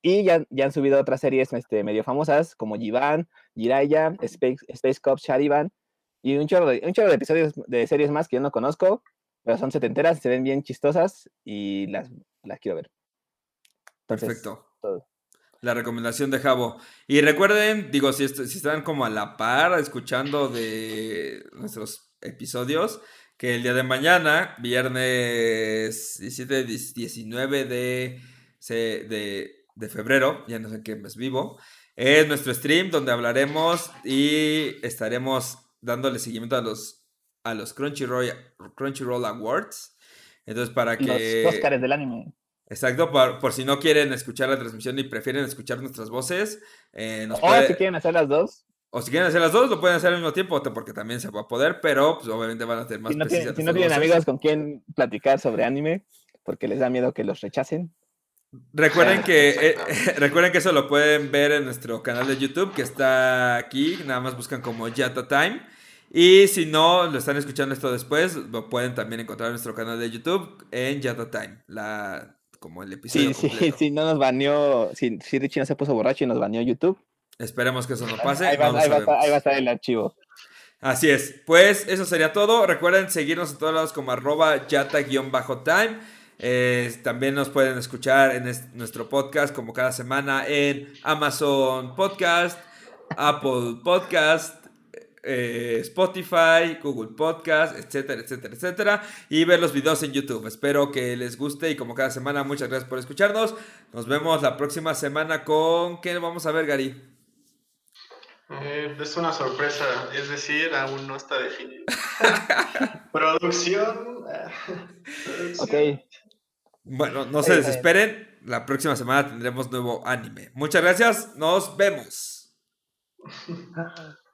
Y ya, ya han subido otras series este, medio famosas como Jivan, Jiraiya, Space, Space Cop, Sharivan. Y un chorro, de, un chorro de episodios de series más que yo no conozco. Pero son setenteras, se ven bien chistosas y las, las quiero ver. Perfecto. La recomendación de Javo. Y recuerden, digo, si, si están como a la par escuchando de nuestros episodios, que el día de mañana, viernes 17, 19 de, de, de febrero, ya no sé qué mes vivo, es nuestro stream donde hablaremos y estaremos dándole seguimiento a los, a los Crunchyroll, Crunchyroll Awards. Entonces, para que. Los Oscars del anime. Exacto, por, si no quieren escuchar la transmisión y prefieren escuchar nuestras voces. Eh, o si quieren hacer las dos. O si quieren hacer las dos, lo pueden hacer al mismo tiempo, porque también se va a poder, pero pues, obviamente van a tener más Si no, si no tienen amigos con quien platicar sobre anime, porque les da miedo que los rechacen. Recuerden que, eh, *laughs* recuerden que eso lo pueden ver en nuestro canal de YouTube, que está aquí, nada más buscan como Yata Time. Y si no lo están escuchando esto después, lo pueden también encontrar en nuestro canal de YouTube en Yata Time, la como el episodio. Sí, sí, sí, no nos baneó, si, si Richie no se puso borracho y nos baneó YouTube. Esperemos que eso no pase. Ahí va, a estar el archivo. Así es. Pues eso sería todo. Recuerden seguirnos en todos lados como arroba yata-time. Eh, también nos pueden escuchar en nuestro podcast como cada semana en Amazon Podcast, Apple Podcast, eh, Spotify, Google Podcast, etcétera, etcétera, etcétera. Y ver los videos en YouTube. Espero que les guste y como cada semana, muchas gracias por escucharnos. Nos vemos la próxima semana con... ¿Qué vamos a ver, Gary? Eh, es una sorpresa, es decir, aún no está definido. *laughs* Producción. ok. Bueno, no se desesperen. La próxima semana tendremos nuevo anime. Muchas gracias. Nos vemos. *laughs*